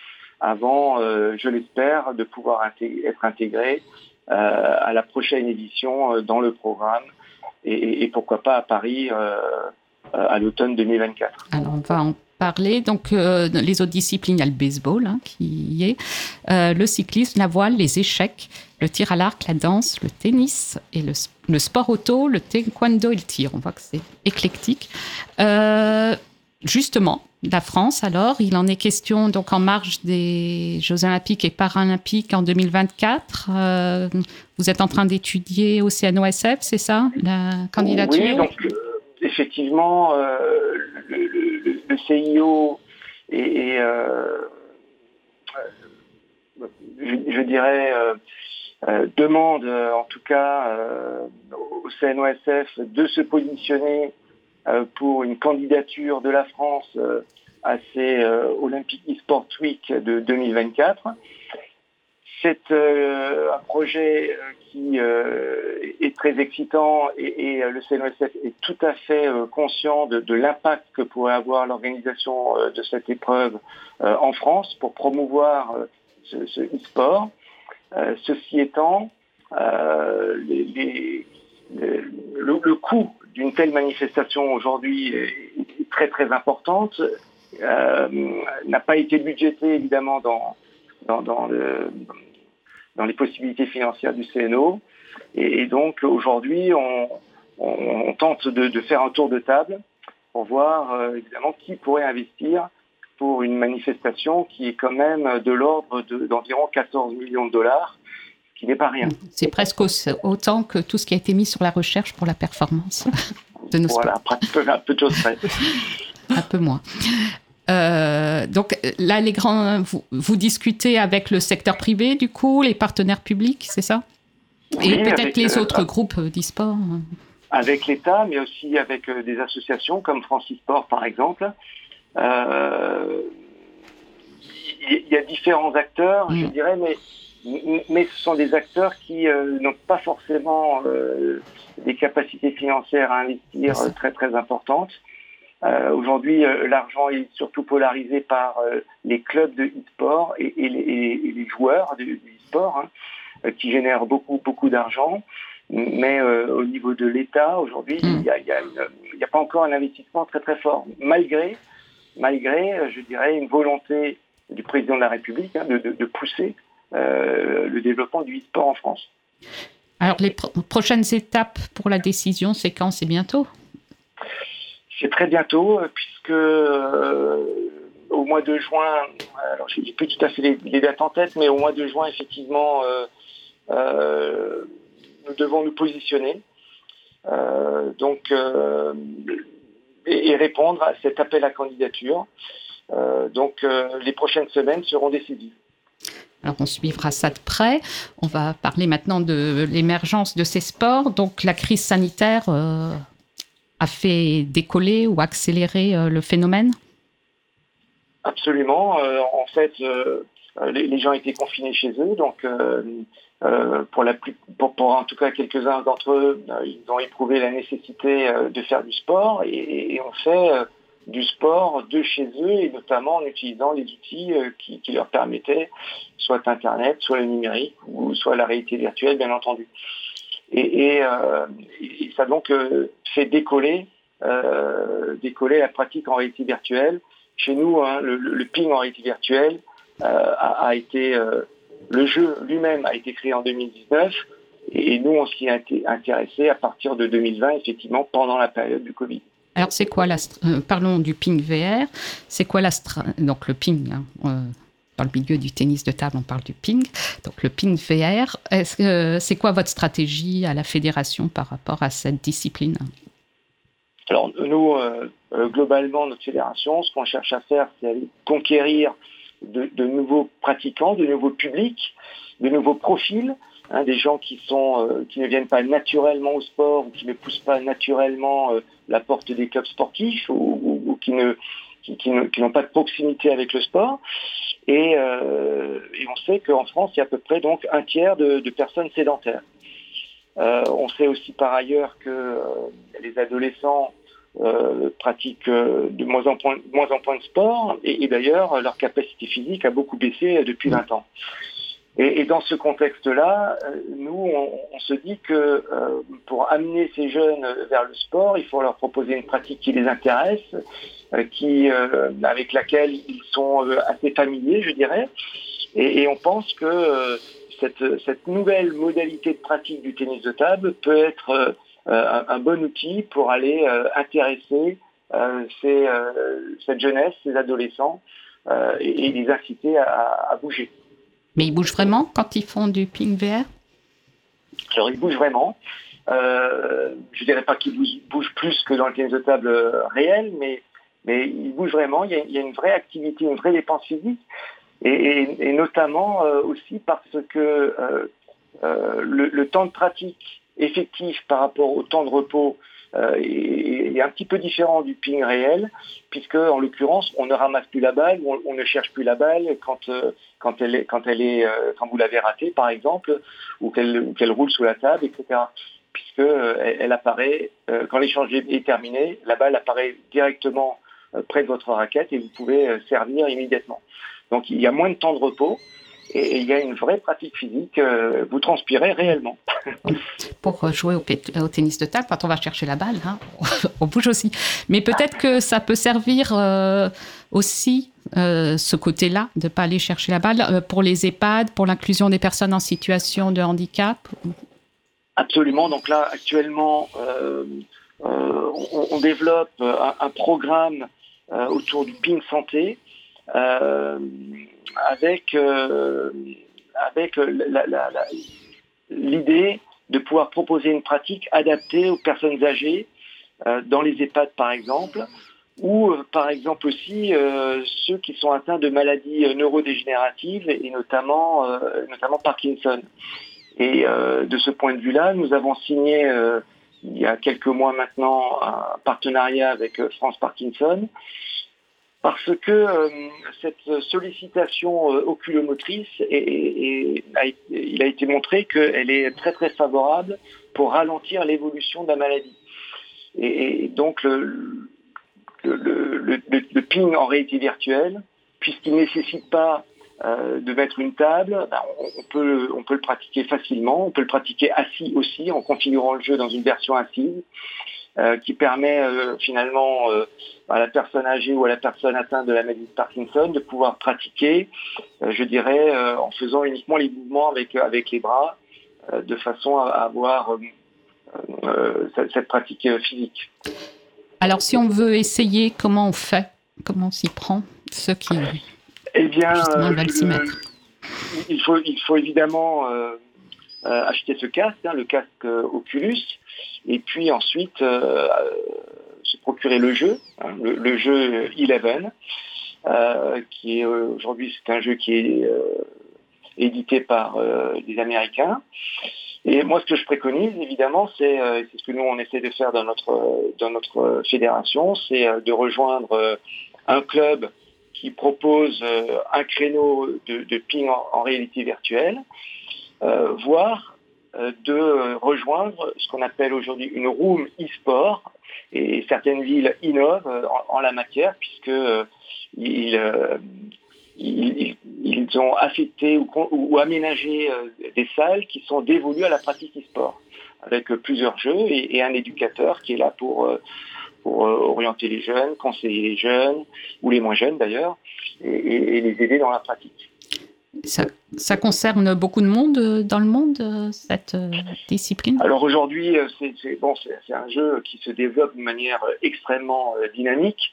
avant, euh, je l'espère, de pouvoir être intégré euh, à la prochaine édition euh, dans le programme et, pourquoi pas à Paris à l'automne 2024. Alors, on va en parler. Donc, euh, les autres disciplines, il y a le baseball hein, qui y est, euh, le cyclisme, la voile, les échecs, le tir à l'arc, la danse, le tennis et le, sport auto, le taekwondo et le tir. On voit que c'est éclectique. Euh, justement, la France, alors, il en est question donc en marge des Jeux olympiques et paralympiques en 2024. Euh, vous êtes en train d'étudier au CNOSF, c'est ça, la candidature? Oui, donc effectivement, euh, le, le, CIO et, je, dirais demande en tout cas au CNOSF de se positionner pour une candidature de la France à ces Olympic eSport Week de 2024. C'est euh, un projet qui euh, est très excitant et, le CNOSF est tout à fait euh, conscient de, de l'impact que pourrait avoir l'organisation de cette épreuve en France pour promouvoir ce e-sport. Ceci étant, les, le, coût d'une telle manifestation aujourd'hui est très très importante, n'a pas été budgété évidemment dans, dans, dans le dans les possibilités financières du CNO. Et, donc aujourd'hui, on, tente de, faire un tour de table pour voir euh, évidemment qui pourrait investir pour une manifestation qui est quand même de l'ordre d'environ 14 millions de dollars, ce qui n'est pas rien. C'est presque autant que tout ce qui a été mis sur la recherche pour la performance de nos Voilà, sports. un peu de choses près. un peu moins. Euh, donc là, les grands, vous, vous, discutez avec le secteur privé, du coup, les partenaires publics, c'est ça? Oui, Et peut-être les euh, autres groupes d'e-sport Avec l'État, mais aussi avec euh, des associations comme Francisport, par exemple. Il euh, y, y, a différents acteurs, mmh. je dirais, mais, mais ce sont des acteurs qui euh, n'ont pas forcément des capacités financières à investir très, très importantes. Euh, Aujourd'hui, euh, l'argent est surtout polarisé par euh, les clubs de e-sport et, et, et, et, les joueurs de, de e-sport hein, qui génèrent beaucoup, beaucoup d'argent. Mais au niveau de l'État, aujourd'hui, il n'y a, a, pas encore un investissement très très fort, malgré, malgré, je dirais, une volonté du président de la République hein, de, de, de, pousser le développement du e-sport en France. Alors, les pro prochaines étapes pour la décision, c'est quand? C'est bientôt? C'est très bientôt, puisque euh, au mois de juin, alors je n'ai plus tout à fait les, les, dates en tête, mais au mois de juin, effectivement, euh, euh, nous devons nous positionner. donc, et, et, répondre à cet appel à candidature. donc, les prochaines semaines seront décisives. Alors on suivra ça de près. On va parler maintenant de l'émergence de ces sports. Donc la crise sanitaire euh, a fait décoller ou accélérer euh, le phénomène? Absolument. Euh, en fait, euh, les, les, gens étaient confinés chez eux, donc plus, pour, en tout cas quelques-uns d'entre eux, ils ont éprouvé la nécessité de faire du sport et, et on fait du sport de chez eux et notamment en utilisant les outils qui, leur permettaient soit Internet, soit le numérique ou soit la réalité virtuelle, bien entendu. Et, et, euh, et ça donc euh, fait décoller, euh, décoller la pratique en réalité virtuelle. Chez nous, hein, le, ping en réalité virtuelle a, été le jeu lui-même a été créé en 2019 et nous on s'y est intéressé à partir de 2020 effectivement pendant la période du Covid. Alors c'est quoi la euh, parlons du ping VR, c'est quoi la donc le ping hein, euh, dans le milieu du tennis de table, on parle du ping. Donc le ping VR, c'est quoi votre stratégie à la fédération par rapport à cette discipline? Alors nous, euh, globalement, notre fédération, ce qu'on cherche à faire, c'est conquérir de, nouveaux pratiquants, de nouveaux publics, de nouveaux profils, hein, des gens euh, qui ne viennent pas naturellement au sport ou qui ne poussent pas naturellement euh, la porte des clubs sportifs ou, qui n'ont pas de proximité avec le sport. Et, euh, et on sait qu'en France, il y a à peu près donc un tiers de, personnes sédentaires. On sait aussi par ailleurs que les adolescents euh, pratiquent euh, de moins en, moins en point de sport et, d'ailleurs leur capacité physique a beaucoup baissé depuis 20 ans. Et, dans ce contexte-là, euh, nous, on, se dit que euh, pour amener ces jeunes vers le sport, il faut leur proposer une pratique qui les intéresse, euh, qui, euh, avec laquelle ils sont euh, assez familiers, je dirais. Et, on pense que euh, cette, nouvelle modalité de pratique du tennis de table peut être euh, un, un bon outil pour aller euh, intéresser euh, ces, euh, cette jeunesse, ces adolescents, euh, et, et les inciter à- à bouger. Mais ils bougent vraiment quand ils font du ping VR Alors, ils bougent vraiment. Euh, je dirais pas qu'ils bougent, bougent plus que dans le tennis de table euh, réel, mais, mais ils bougent vraiment. Il y, a, il y a une vraie activité, une vraie dépense physique, et, et- et notamment euh, aussi parce que euh, euh, le, le temps de pratique effectif par rapport au temps de repos euh, est, un petit peu différent du ping réel, puisque en l'occurrence, on ne ramasse plus la balle, on, on ne cherche plus la balle quand, euh, quand elle est, quand elle est, euh, quand vous l'avez ratée, par exemple, ou qu'elle ou qu'elle roule sous la table, etc. Puisque euh, elle, apparaît quand l'échange est terminé, la balle apparaît directement près de votre raquette et vous pouvez servir immédiatement. Donc il y a moins de temps de repos et, il y a une vraie pratique physique. euh, vous transpirez réellement. [LAUGHS] pour euh, jouer au, pét- au tennis de table quand on va chercher la balle. hein. [LAUGHS] on bouge aussi. Mais peut-être que ça peut servir euh, aussi, euh, ce côté-là, de ne pas aller chercher la balle, euh, pour les EHPAD, pour l'inclusion des personnes en situation de handicap. Absolument. Donc là, actuellement, euh, euh, on, on développe un, un programme euh, autour du ping santé euh, avec euh, avec la- l'idée de pouvoir proposer une pratique adaptée aux personnes âgées euh, dans les EHPAD par exemple, ou euh, par exemple aussi euh, ceux qui sont atteints de maladies euh, neurodégénératives et notamment euh, notamment Parkinson. Et euh, de ce point de vue-là, nous avons signé euh, il y a quelques mois maintenant un partenariat avec euh, France Parkinson parce que euh, cette sollicitation euh, oculomotrice, il a été montré qu'elle est très très favorable pour ralentir l'évolution de la maladie. Et, donc le, ping en réalité virtuelle, puisqu'il ne nécessite pas euh, de mettre une table, ben, on, on peut, on peut le pratiquer facilement, on peut le pratiquer assis aussi en configurant le jeu dans une version assise qui permet euh, finalement euh, à la personne âgée ou à la personne atteinte de la maladie de Parkinson de pouvoir pratiquer, euh, je dirais, euh, en faisant uniquement les mouvements avec, avec les bras, euh, de façon à avoir euh, euh, cette, cette pratique euh, physique. Alors, si on veut essayer, comment on fait? Comment on s'y prend Ceux qui, Eh bien, justement, euh, veulent s'y le- mettre? il faut, il faut évidemment euh, euh, acheter ce casque, hein, le casque euh, Oculus, et puis ensuite euh, euh, se procurer le jeu, hein, le, jeu Eleven, euh, qui est euh, aujourd'hui c'est un jeu qui est euh, édité par euh, les Américains. Et moi, ce que je préconise, évidemment, c'est euh, ce que nous on essaie de faire dans notre dans notre fédération, c'est euh, de rejoindre euh, un club qui propose euh, un créneau de, ping en, réalité virtuelle, euh, voire euh, de euh, rejoindre ce qu'on appelle aujourd'hui une room e-sport. Et certaines villes innovent euh, en, la matière puisque euh, ils, euh, ils, ils- ont affecté ou, aménagé euh, des salles qui sont dévolues à la pratique e-sport avec euh, plusieurs jeux et, un éducateur qui est là pour euh, pour euh, orienter les jeunes, conseiller les jeunes, ou les moins jeunes d'ailleurs, et, et- et les aider dans la pratique. Ça, concerne beaucoup de monde euh, dans le monde, euh, cette euh, discipline? Alors aujourd'hui, c'est bon, un jeu qui se développe de manière extrêmement dynamique.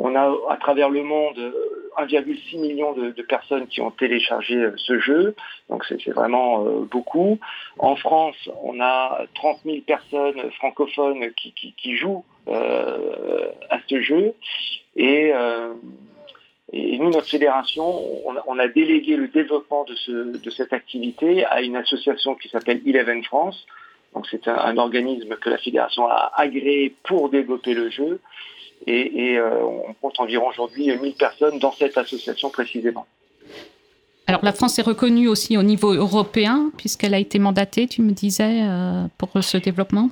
On a à travers le monde euh, 1,6 million de, personnes qui ont téléchargé ce jeu, donc c'est vraiment beaucoup. En France, on a 30 000 personnes francophones qui, jouent à ce jeu. Et, et nous, notre fédération, on a, délégué le développement de, ce, de cette activité à une association qui s'appelle Eleven France. Donc c'est un, organisme que la fédération a agréé pour développer le jeu. Et, et, euh, on compte environ aujourd'hui 1000 personnes dans cette association précisément. Alors, la France est reconnue aussi au niveau européen, puisqu'elle a été mandatée, tu me disais, euh, pour ce développement?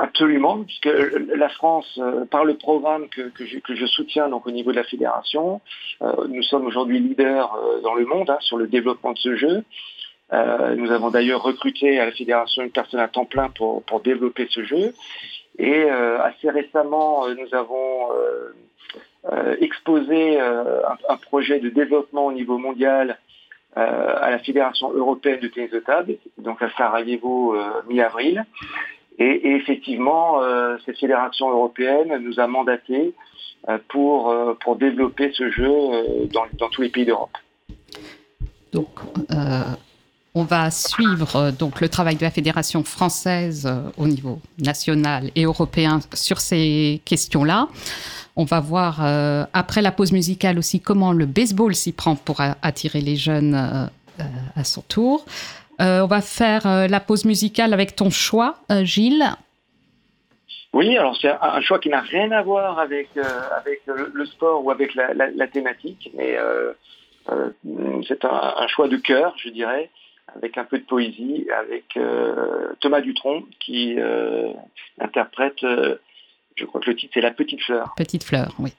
Absolument, puisque la France, euh, par le programme que, que, je, soutiens donc au niveau de la fédération, euh, nous sommes aujourd'hui leaders euh, dans le monde hein, sur le développement de ce jeu. Nous avons d'ailleurs recruté à la fédération une personne à temps plein pour, pour développer ce jeu. Et assez récemment, nous avons exposé un, un, projet de développement au niveau mondial à la Fédération européenne de tennis de table, donc à Sarajevo mi-avril. Et, effectivement, euh, cette fédération européenne nous a mandaté euh, pour, euh, pour développer ce jeu dans, dans tous les pays d'Europe. Donc, on va suivre donc le travail de la fédération française au niveau national et européen sur ces questions-là. On va voir après la pause musicale aussi comment le baseball s'y prend pour attirer les jeunes à son tour. Euh, on va faire euh, la pause musicale avec ton choix, euh, Gilles. Oui, alors c'est un choix qui n'a rien à voir avec, avec le, sport ou avec la, la, la thématique, mais c'est un, un, choix de cœur, je dirais, avec un peu de poésie, avec Thomas Dutronc qui interprète, je crois que le titre c'est La Petite Fleur. Petite Fleur, oui.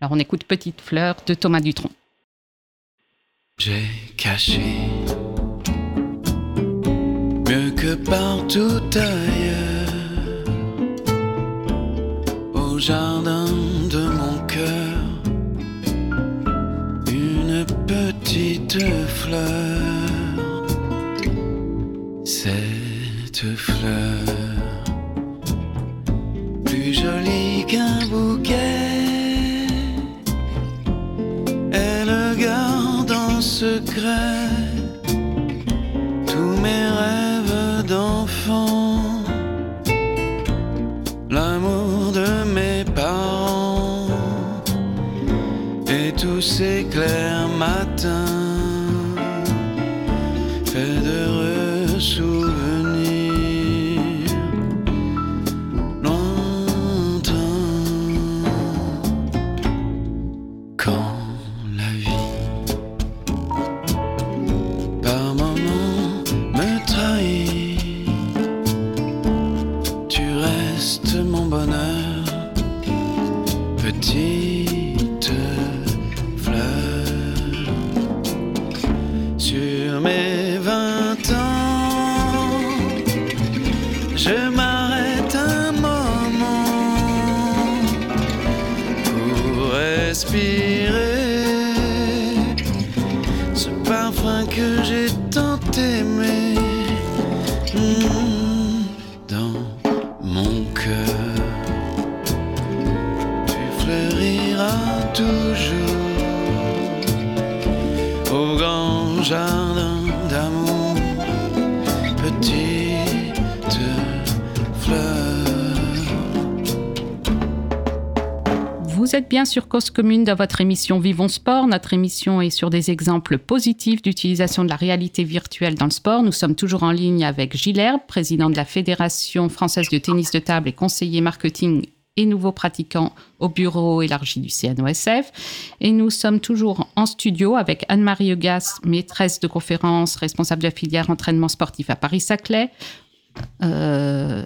Alors on écoute Petite Fleur de Thomas Dutronc. J'ai caché partout ailleurs, au jardin de mon cœur, une petite fleur, cette fleur, plus jolie qu'un bouquet, elle garde en secret wisdom. Sur Cause Commune dans votre émission Vivons Sport. Notre émission est sur des exemples positifs d'utilisation de la réalité virtuelle dans le sport. Nous sommes toujours en ligne avec Gilles président de la Fédération française de tennis de table et conseiller marketing et nouveaux pratiquants au bureau élargi du CNOSF. Et nous sommes toujours en studio avec Anne-Marie Eugas, maîtresse de conférence, responsable de la filière entraînement sportif à Paris-Saclay. Euh,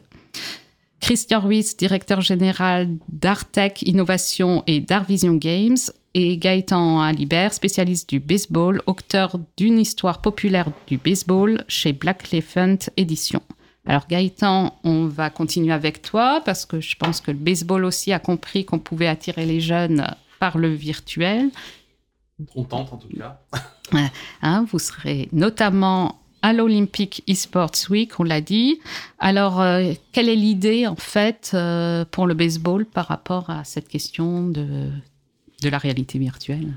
Christian Ruiz, directeur général d'Artec Innovation et d'Artvision Games, et Gaëtan Alibert, spécialiste du baseball, auteur d'une histoire populaire du baseball chez Black Elephant Édition. Alors Gaëtan, on va continuer avec toi parce que je pense que le baseball aussi a compris qu'on pouvait attirer les jeunes par le virtuel. On tente en tout cas. Hein, vous serez notamment à l'Olympic eSports Week, on l'a dit. Alors, euh, quelle est l'idée en fait euh, pour le baseball par rapport à cette question de, la réalité virtuelle?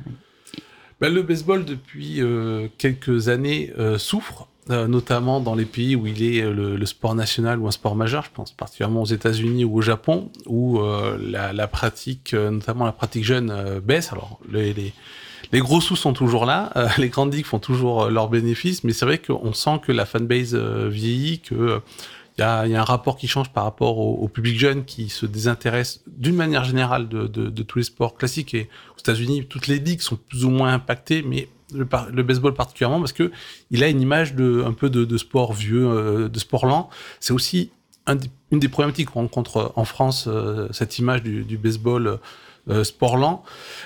Ben, Le baseball, depuis euh, quelques années, souffre notamment dans les pays où il est le, sport national ou un sport majeur, je pense particulièrement aux États-Unis ou au Japon, où la, pratique, notamment la pratique jeune, baisse. Alors les, les, gros sous sont toujours là, [LAUGHS] les grandes ligues font toujours leurs bénéfices, mais c'est vrai qu'on sent que la fanbase vieillit, que il y, a, un rapport qui change par rapport au, public jeune qui se désintéresse d'une manière générale de, tous les sports classiques. Et aux États-Unis, toutes les ligues sont plus ou moins impactées, mais le, baseball particulièrement parce que il a une image de un peu de, sport vieux, euh, de sport lent. C'est aussi une des problématiques qu'on rencontre en France, cette image du, baseball euh, sport lent.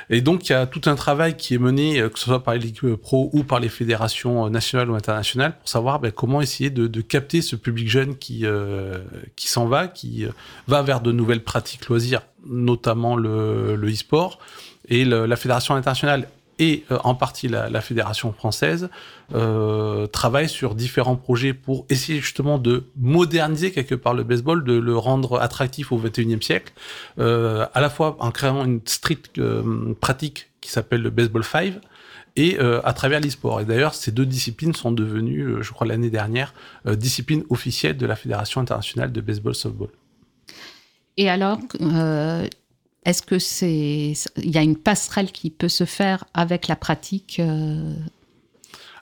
Et donc, il y a tout un travail qui est mené, euh, que ce soit par les ligues pro ou par les fédérations nationales ou internationales, pour savoir ben, comment essayer de, de, capter ce public jeune qui, euh, qui s'en va, qui va vers de nouvelles pratiques loisirs, notamment le, le e-sport. Et le, la fédération internationale et euh, en partie la, fédération française euh, travaille sur différents projets pour essayer justement de moderniser quelque part le baseball, de le rendre attractif au 21e siècle, euh, à la fois en créant une street euh, pratique qui s'appelle le baseball 5 et à travers l'e-sport. Et d'ailleurs, ces deux disciplines sont devenues, je crois l'année dernière, disciplines officielles de la Fédération internationale de baseball softball. Et alors, est-ce que c'est il y a une passerelle qui peut se faire avec la pratique euh...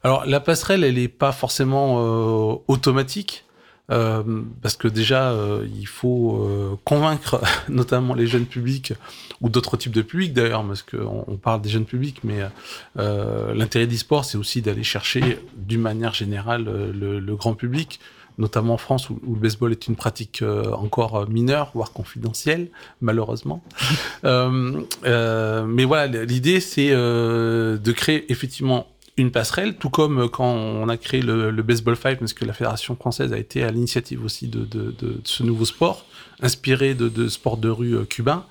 Alors la passerelle, elle n'est pas forcément euh, automatique. Euh, parce que déjà, il faut convaincre [LAUGHS] notamment les jeunes publics ou d'autres types de publics d'ailleurs, parce qu'on on parle des jeunes publics, mais l'intérêt d'e-sport, c'est aussi d'aller chercher d'une manière générale le, le, grand public notamment en France où, où, le baseball est une pratique euh, encore mineure, voire confidentielle, malheureusement. [LAUGHS] euh, euh, mais voilà, l'idée c'est euh, de créer effectivement une passerelle, tout comme quand on a créé le, le baseball 5, parce que la fédération française a été à l'initiative aussi de, de, de, de, ce nouveau sport, inspiré de, de sport de rue euh, cubain.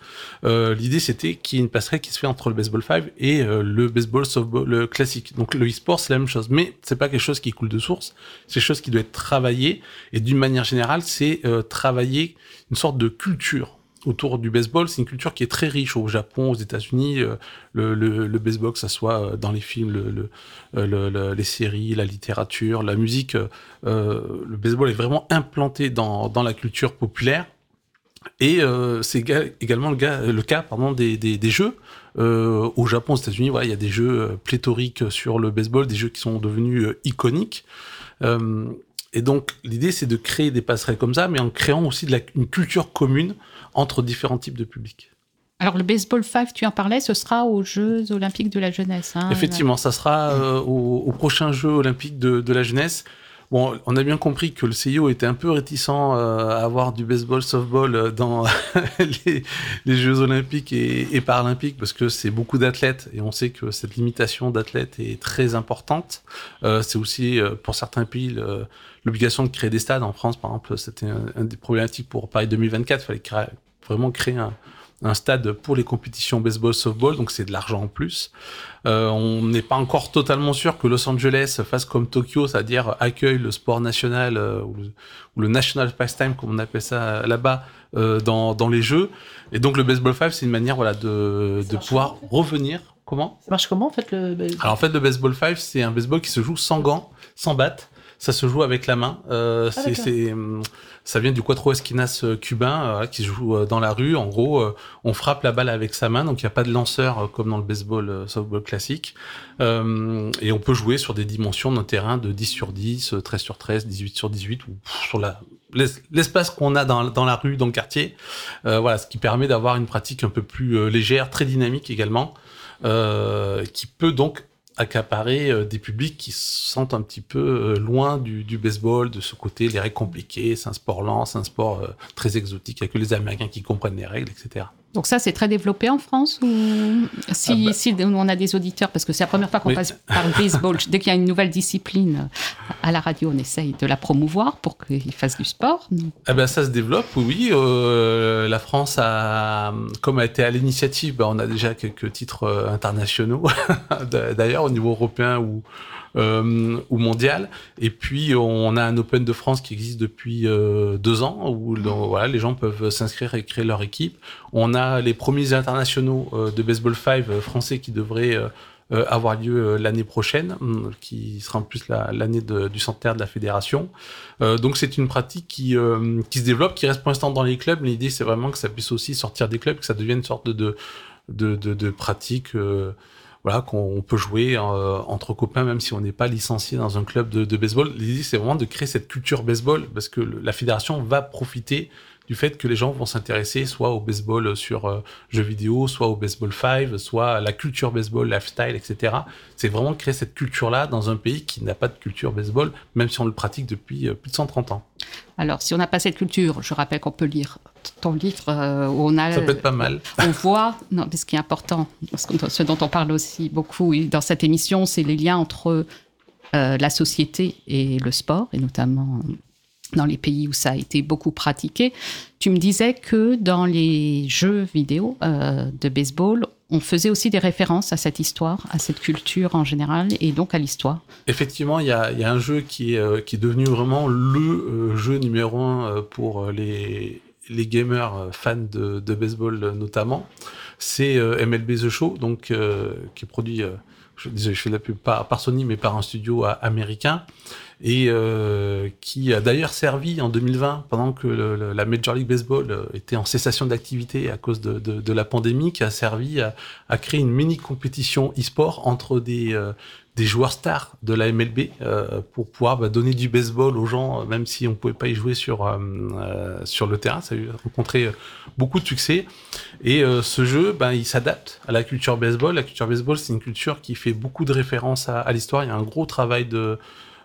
Euh, L'idée, c'était qu'il y ait une passerelle qui se fait entre le baseball 5 et euh, le baseball softball classique. Donc le e-sport, c'est la même chose, mais c'est pas quelque chose qui coule de source. C'est quelque chose qui doit être travaillé, et d'une manière générale, c'est travailler une sorte de culture autour du baseball. C'est une culture qui est très riche au Japon, aux États-Unis. Le, baseball, que ça soit dans les films, le, le, les séries, la littérature, la musique, le baseball est vraiment implanté dans la culture populaire. Et euh, c'est également le, gars, le cas pardon, des, des, des jeux. Euh, au Japon, aux États-Unis, voilà, il y a des jeux pléthoriques sur le baseball, des jeux qui sont devenus euh, iconiques. Euh, et donc, l'idée, c'est de créer des passerelles comme ça, mais en créant aussi de la, une culture commune entre différents types de publics. Alors, le baseball 5, tu en parlais, ce sera aux Jeux olympiques de la jeunesse. Hein, Effectivement, ça sera euh, aux, aux, prochains Jeux olympiques de, de la jeunesse. Bon, on a bien compris que le CIO était un peu réticent euh, à avoir du baseball, softball dans [LAUGHS] les, Jeux olympiques et, paralympiques parce que c'est beaucoup d'athlètes et on sait que cette limitation d'athlètes est très importante. Euh, c'est aussi euh, pour certains pays l'obligation de créer des stades. En France, par exemple, c'était un, des problématiques pour Paris 2024. Il fallait vraiment créer un, un stade pour les compétitions baseball, softball, donc c'est de l'argent en plus. Euh, on n'est pas encore totalement sûr que Los Angeles fasse comme Tokyo, c'est-à-dire accueille le sport national euh, ou, le, ou, le, national pastime, comme on appelle ça là-bas, euh, dans, dans, les jeux. Et donc le baseball 5, c'est une manière voilà, de, de pouvoir revenir. Comment? Ça marche comment en fait le Alors en fait, le baseball 5, c'est un baseball qui se joue sans gants, sans batte ça se joue avec la main. Euh, ah, c'est, ça vient du cuatro esquinas euh, cubain euh, qui se joue euh, dans la rue. En gros, euh, on frappe la balle avec sa main, donc il n'y a pas de lanceur euh, comme dans le baseball, softball classique. et on peut jouer sur des dimensions d'un terrain de 10 sur 10, 13 sur 13, 18 sur 18, ou sur la, l'espace qu'on a dans, dans la rue, dans le quartier. voilà, ce qui permet d'avoir une pratique un peu plus légère, très dynamique également, qui peut donc accaparer euh, des publics qui se sentent un petit peu euh, loin du, baseball, de ce côté, les règles compliquées, c'est un sport lent, c'est un sport euh, très exotique, il n'y a que les Américains qui comprennent les règles, etc. Donc ça, c'est très développé en France ou si, ah bah... si on a des auditeurs, parce que c'est la première fois qu'on oui. passe par le baseball, [LAUGHS] dès qu'il y a une nouvelle discipline à la radio, on essaye de la promouvoir pour qu'ils fassent du sport. Ah ben ça se développe, oui. Euh, la France a, comme a été à l'initiative, ben on a déjà quelques titres internationaux, [LAUGHS] d'ailleurs au niveau européen ou euh, ou mondial. Et puis on a un Open de France qui existe depuis euh, deux ans où voilà, les gens peuvent s'inscrire et créer leur équipe. On a les premiers internationaux euh, de baseball 5 français qui devraient euh, avoir lieu l'année prochaine, qui sera en plus l'année la, du centenaire de la fédération. Euh, donc c'est une pratique qui, euh, qui se développe, qui reste pour l'instant dans les clubs. L'idée c'est vraiment que ça puisse aussi sortir des clubs, que ça devienne une sorte de, de, de pratique voilà, qu'on peut jouer euh, entre copains, même si on n'est pas licencié dans un club de, baseball. L'idée, c'est vraiment de créer cette culture baseball, parce que la fédération va profiter du fait que les gens vont s'intéresser soit au baseball sur euh, jeux vidéo, soit au baseball 5, soit à la culture baseball, lifestyle, etc. C'est vraiment créer cette culture-là dans un pays qui n'a pas de culture baseball, même si on le pratique depuis euh, plus de 130 ans. Alors, si on n'a pas cette culture, je rappelle qu'on peut lire ton livre euh, où on a. Ça peut être pas mal. On voit, non, mais ce qui est important, ce dont on parle aussi beaucoup dans cette émission, c'est les liens entre euh, la société et le sport, et notamment dans les pays où ça a été beaucoup pratiqué. Tu me disais que dans les jeux vidéo euh, de baseball, on faisait aussi des références à cette histoire, à cette culture en général, et donc à l'histoire. Effectivement, il y a, un jeu qui est, euh, qui est devenu vraiment le euh, jeu numéro un pour les, gamers fans de, baseball notamment. C'est MLB The Show, donc qui est produit, je, désolé, je fais la pub par, par Sony, mais par un studio américain et euh, qui a d'ailleurs servi en 2020, pendant que la Major League Baseball euh, était en cessation d'activité à cause de, la pandémie, qui a servi à, créer une mini compétition e-sport entre des, euh, des joueurs stars de la MLB euh, pour pouvoir bah, donner du baseball aux gens, même si on pouvait pas y jouer sur euh, sur le terrain. Ça a rencontré beaucoup de succès. Et ce jeu, ben, il s'adapte à la culture baseball. La culture baseball, c'est une culture qui fait beaucoup de références à l'histoire. Il y a un gros travail de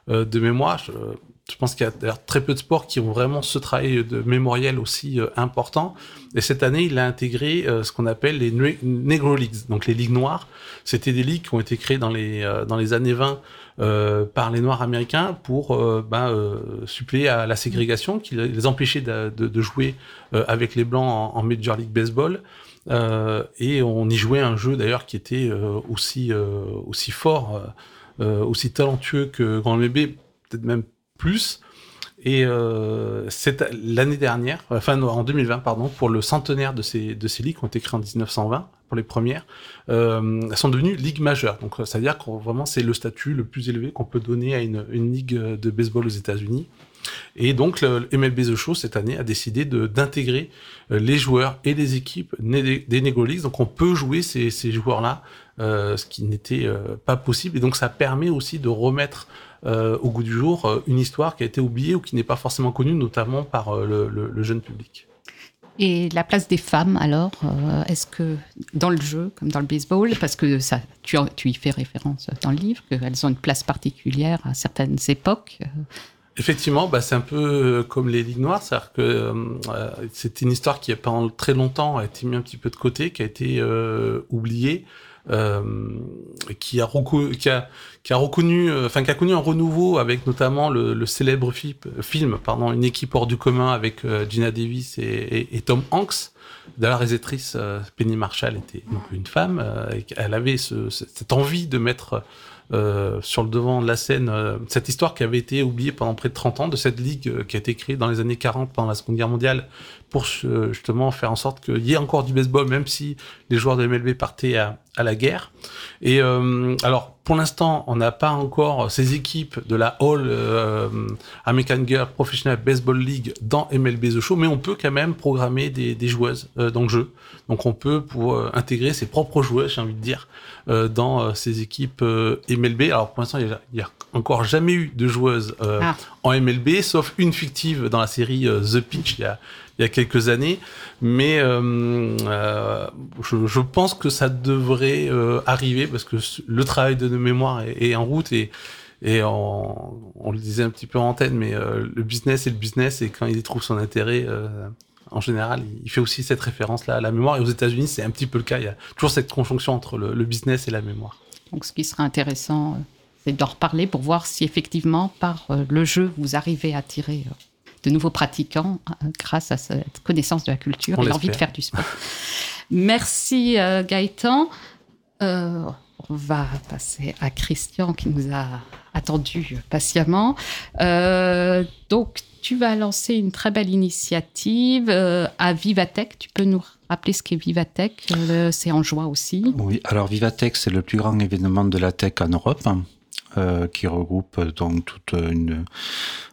euh, de mémoire. Je, pense qu'il y a très peu de sports qui ont vraiment ce travail de mémoriel aussi euh, important. Et cette année, il a intégré euh, ce qu'on appelle les Negro Leagues, donc les ligues noires. C'était des ligues qui ont été créées dans les dans les années 20 euh, par les Noirs américains pour ben, suppléer à la ségrégation qui les empêchait de, de, jouer avec les blancs en, en Major League Baseball. et on y jouait un jeu d'ailleurs qui était aussi aussi fort aussi talentueux que Grand MLB, peut-être même plus. Et euh, l'année dernière, enfin en 2020, pardon, pour le centenaire de ces, de ces ligues qui ont été créées en 1920, pour les premières, euh, elles sont devenues ligues majeures. Donc, c'est-à-dire que vraiment, c'est le statut le plus élevé qu'on peut donner à une, une ligue de baseball aux États-Unis. Et donc, le MLB The Show, cette année, a décidé d'intégrer euh, les joueurs et les équipes des, des Negro Leagues. Donc, on peut jouer ces, ces joueurs-là, euh, ce qui n'était euh, pas possible. Et donc, ça permet aussi de remettre euh, au goût du jour euh, une histoire qui a été oubliée ou qui n'est pas forcément connue, notamment par euh, le, le, le, jeune public. Et la place des femmes, alors, est-ce que dans le jeu, comme dans le baseball, parce que ça, tu, tu y fais référence dans le livre, qu'elles ont une place particulière à certaines époques Effectivement, bah, c'est un peu comme les Ligues Noires, c'est-à-dire que euh, c'est une histoire qui, pendant très longtemps, a été mise un petit peu de côté, qui a été euh, oubliée, euh, qui, a qui, a, qui a reconnu, enfin qui a connu un renouveau avec notamment le, célèbre fi film, pardon, une équipe hors du commun avec Gina Davis et, Tom Hanks. De la réalisatrice Penny Marshall était donc une femme, elle avait ce, cette envie de mettre euh, sur le devant de la scène euh, cette histoire qui avait été oubliée pendant près de 30 ans de cette ligue euh, qui a été créée dans les années 40 pendant la Seconde Guerre mondiale pour justement faire en sorte qu'il y ait encore du baseball même si les joueurs de MLB partaient à, à la guerre. Et euh, alors pour l'instant on n'a pas encore ces équipes de la All euh, American Girl Professional Baseball League dans MLB The Show, mais on peut quand même programmer des, des joueuses euh, dans le jeu. Donc on peut pour intégrer ses propres joueuses, j'ai envie de dire, dans ces équipes MLB. Alors pour l'instant il y, a encore jamais eu de joueuses ah. en MLB, sauf une fictive dans la série The Pitch il y a il y a quelques années, mais euh, euh, je, je, pense que ça devrait euh, arriver parce que le travail de mémoire est, est en route et et on, on, le disait un petit peu en antenne, mais euh, le business est le business et quand il y trouve son intérêt, euh, en général, il fait aussi cette référence-là à la mémoire. Et aux États-Unis, c'est un petit peu le cas. Il y a toujours cette conjonction entre le, le business et la mémoire. Donc, ce qui serait intéressant, c'est d'en reparler pour voir si effectivement, par le jeu, vous arrivez à tirer de nouveaux pratiquants euh, grâce à cette connaissance de la culture On et l'envie de faire du sport. [LAUGHS] Merci euh, Gaëtan. Euh, on va passer à Christian qui nous a attendu patiemment. Euh, donc, tu vas lancer une très belle initiative euh, à Vivatech. Tu peux nous rappeler ce qu'est Vivatech euh, C'est en juin aussi. Oui, alors Vivatech, c'est le plus grand événement de la tech en Europe. Euh, qui regroupe donc toute une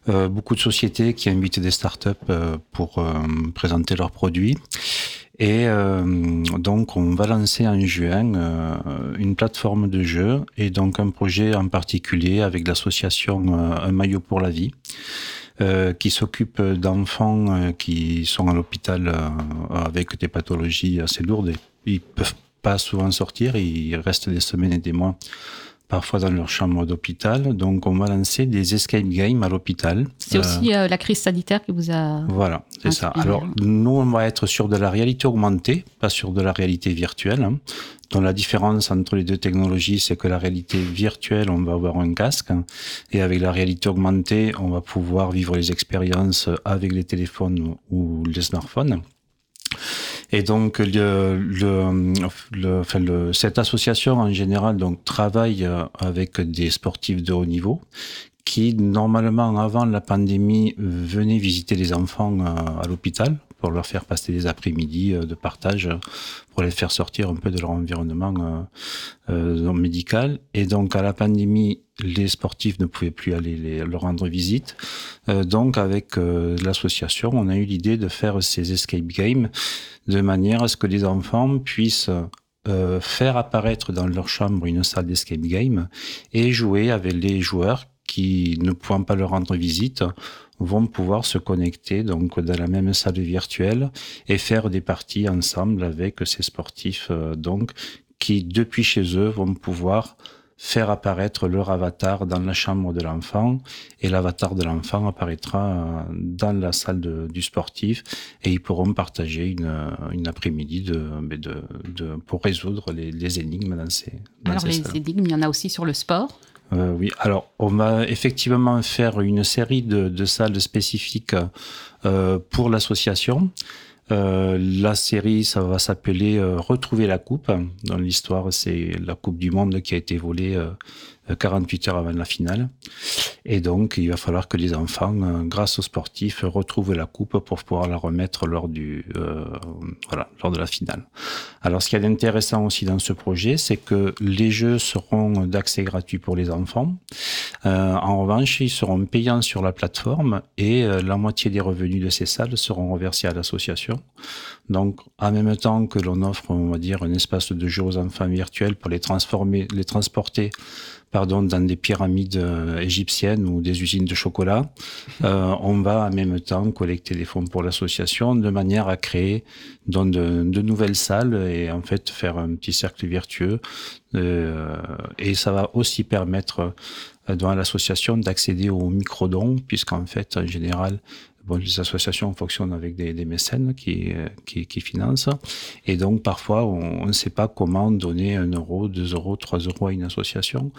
beaucoup de sociétés qui invitent des startups pour présenter leurs produits. Et donc, on va lancer en juin une plateforme de jeu et donc un projet en particulier avec l'association Un maillot pour la vie. Qui s'occupe d'enfants qui sont à l'hôpital avec des pathologies assez lourdes. Ils peuvent pas souvent sortir, ils restent des semaines et des mois parfois dans leur chambre d'hôpital. Donc, on va lancer des escape games à l'hôpital. C'est aussi euh, la crise sanitaire qui vous a. Voilà, c'est ça. Alors, nous, on va être sur de la réalité augmentée, pas sur de la réalité virtuelle. Hein. Donc, la différence entre les deux technologies, c'est que la réalité virtuelle, on va avoir un casque, hein, et avec la réalité augmentée, on va pouvoir vivre les expériences avec les téléphones ou les smartphones. Et donc, le, le, le, cette association en général donc travaille euh, avec des sportifs de haut niveau qui normalement avant la pandémie venaient visiter les enfants euh, à l'hôpital pour leur faire passer des après-midi euh, de partage, pour les faire sortir un peu de leur environnement médical. Et donc à la pandémie, les sportifs ne pouvaient plus aller les, leur rendre visite. Euh, donc avec l'association, on a eu l'idée de faire ces escape games de manière à ce que les enfants puissent faire apparaître dans leur chambre une salle d'escape game et jouer avec les joueurs qui ne pouvant pas leur rendre visite vont pouvoir se connecter donc dans la même salle virtuelle et faire des parties ensemble avec ces sportifs euh, donc qui depuis chez eux vont pouvoir faire apparaître leur avatar dans la chambre de l'enfant. Et l'avatar de l'enfant apparaîtra euh, dans la salle du sportif. Et ils pourront partager une, une après-midi de, de, de, pour résoudre les, les énigmes dans ces dans Alors les énigmes, il y en a aussi sur le sport? Euh, oui, alors on va effectivement faire une série de, salles spécifiques euh, pour l'association. Euh, la série, ça va s'appeler Retrouver la coupe. Dans l'histoire, c'est la Coupe du Monde qui a été volée 48 heures avant la finale. Et donc, il va falloir que les enfants, euh, grâce aux sportifs, retrouvent la coupe pour pouvoir la remettre lors du, euh, voilà, lors de la finale. Alors, ce qui est intéressant aussi dans ce projet, c'est que les jeux seront d'accès gratuit pour les enfants. Euh, en revanche, ils seront payants sur la plateforme et la moitié des revenus de ces salles seront reversés à l'association. Donc, en même temps que l'on offre, on va dire, un espace de jeu aux enfants virtuels pour les transformer, les transporter pardon, dans des pyramides euh, égyptiennes ou des usines de chocolat, [LAUGHS] euh, on va en même temps collecter des fonds pour l'association de manière à créer donc, de, de, nouvelles salles et en fait faire un petit cercle vertueux. Euh, et ça va aussi permettre euh, dans l'association d'accéder aux microdons, puisqu'en fait, en général, Bon, les associations fonctionnent avec des, mécènes qui, qui, qui, financent. Et donc, parfois, on ne sait pas comment donner un euro, deux euros, trois euros à une association.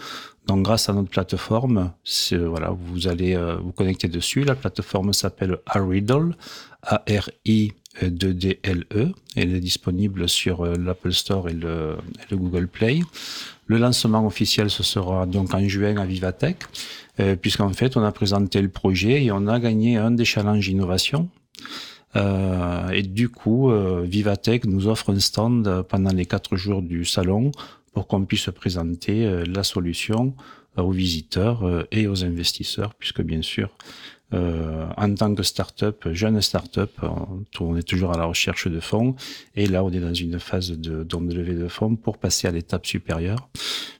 Donc, grâce à notre plateforme, voilà, vous allez euh, vous connecter dessus. La plateforme s'appelle Ariddle, A-R-I 2DLE. Elle est disponible sur euh, l'Apple Store et le, Google Play. Le lancement officiel, ce sera donc en juin à Vivatech. Euh, puisqu'en fait, on a présenté le projet et on a gagné un des challenges innovation. Euh, et du coup, euh, Vivatech nous offre un stand pendant les quatre jours du salon pour qu'on puisse présenter la solution aux visiteurs et aux investisseurs, puisque bien sûr, euh, en tant que start-up, jeune start-up, on est toujours à la recherche de fonds. Et là, on est dans une phase de, de levée de fonds pour passer à l'étape supérieure.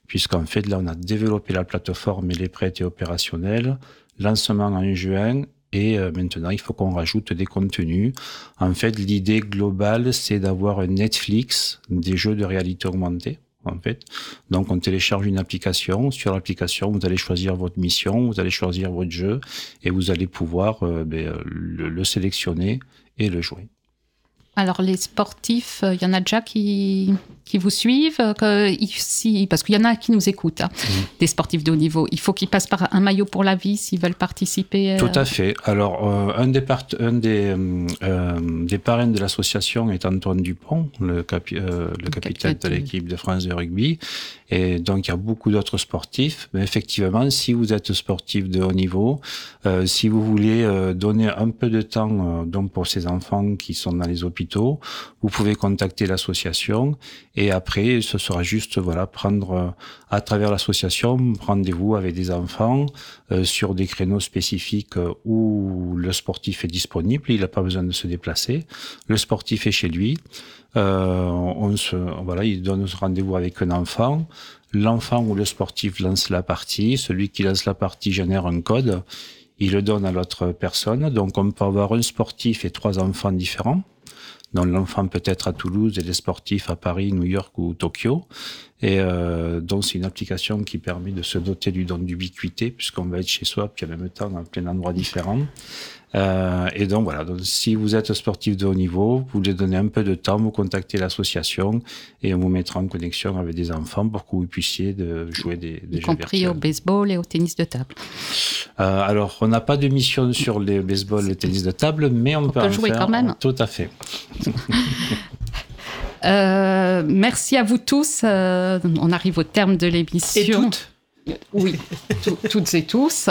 Puisqu'en fait, là, on a développé la plateforme et les prêts étaient opérationnels. Lancement en juin. Et euh, maintenant, il faut qu'on rajoute des contenus. En fait, l'idée globale, c'est d'avoir un Netflix des jeux de réalité augmentée Donc, on télécharge une application. Sur l'application, vous allez choisir votre mission, vous allez choisir votre jeu et vous allez pouvoir euh, ben, le, sélectionner et le jouer. Alors, les sportifs, il y en a déjà qui, qui vous suivent que, ici, Parce qu'il y en a qui nous écoutent, hein, mmh. des sportifs de haut niveau. Il faut qu'ils passent par un maillot pour la vie s'ils veulent participer. Euh, Tout à fait. Alors, euh, un, des, un des, euh, des parrains de l'association est Antoine Dupont, le, capi le capitaine de l'équipe de France de rugby. Et donc, il y a beaucoup d'autres sportifs. Mais effectivement, si vous êtes sportif de haut niveau, si vous voulez donner un peu de temps donc pour ces enfants qui sont dans les hôpitaux, vous pouvez contacter l'association et après, ce sera juste voilà prendre euh, à travers l'association rendez-vous avec des enfants euh, sur des créneaux spécifiques euh, où le sportif est disponible. Il n'a pas besoin de se déplacer. Le sportif est chez lui. on se voilà, il donne rendez-vous avec un enfant. L'enfant ou le sportif lance la partie. Celui qui lance la partie génère un code il le donne à l'autre personne. Donc on peut avoir un sportif et trois enfants différents. Donc l'enfant peut être à Toulouse et les sportifs à Paris, New York ou Tokyo. Et euh, donc c'est une application qui permet de se doter du don d'ubiquité puisqu'on va être chez soi puis en même temps dans plein d'endroits différents. Euh, et donc voilà, donc, si vous êtes sportif de haut niveau, vous voulez donner un peu de temps, vous contactez l'association et on vous mettra en connexion avec des enfants pour que vous puissiez de jouer des, des Y jeux compris virtuels. au baseball et au tennis de table. Euh, alors, on n'a pas de mission sur les baseball et le tennis de table, mais on, peut, peut en jouer faire. quand même. Tout à fait. [LAUGHS] Euh, merci à vous tous. Euh, on arrive au terme de l'émission. Et toutes. Oui, tout- toutes et tous.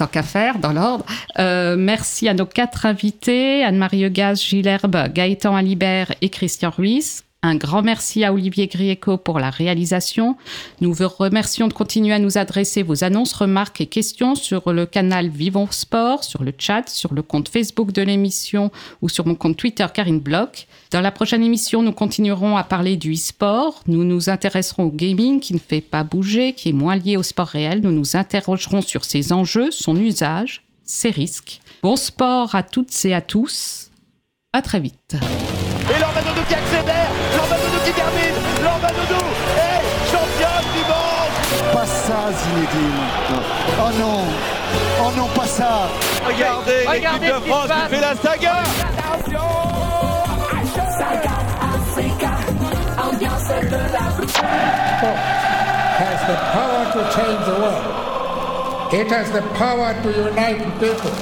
Tant qu'à faire, dans l'ordre. Euh, merci à nos quatre invités, Anne-Marie Eugaz, Gilles Herbe, Gaëtan Alibert et Christian Ruiz. Un grand merci à Olivier Grieco pour la réalisation. Nous vous remercions de continuer à nous adresser vos annonces, remarques et questions sur le canal Vivons Sport, sur le chat, sur le compte Facebook de l'émission ou sur mon compte Twitter Karine Bloch. Dans la prochaine émission, nous continuerons à parler du e-sport. Nous nous intéresserons au gaming qui ne fait pas bouger, qui est moins lié au sport réel. Nous nous interrogerons sur ses enjeux, son usage, ses risques. Bon sport à toutes et à tous. À très vite. Et Lormanodo qui accélère, Lormanodo qui termine, Lormanodo est championne du monde Pas ça, Zinedine. Oh non. Oh non, pas ça. Regardez, l'équipe de France qui fait la saga has the power to change the world. It has the power to unite people.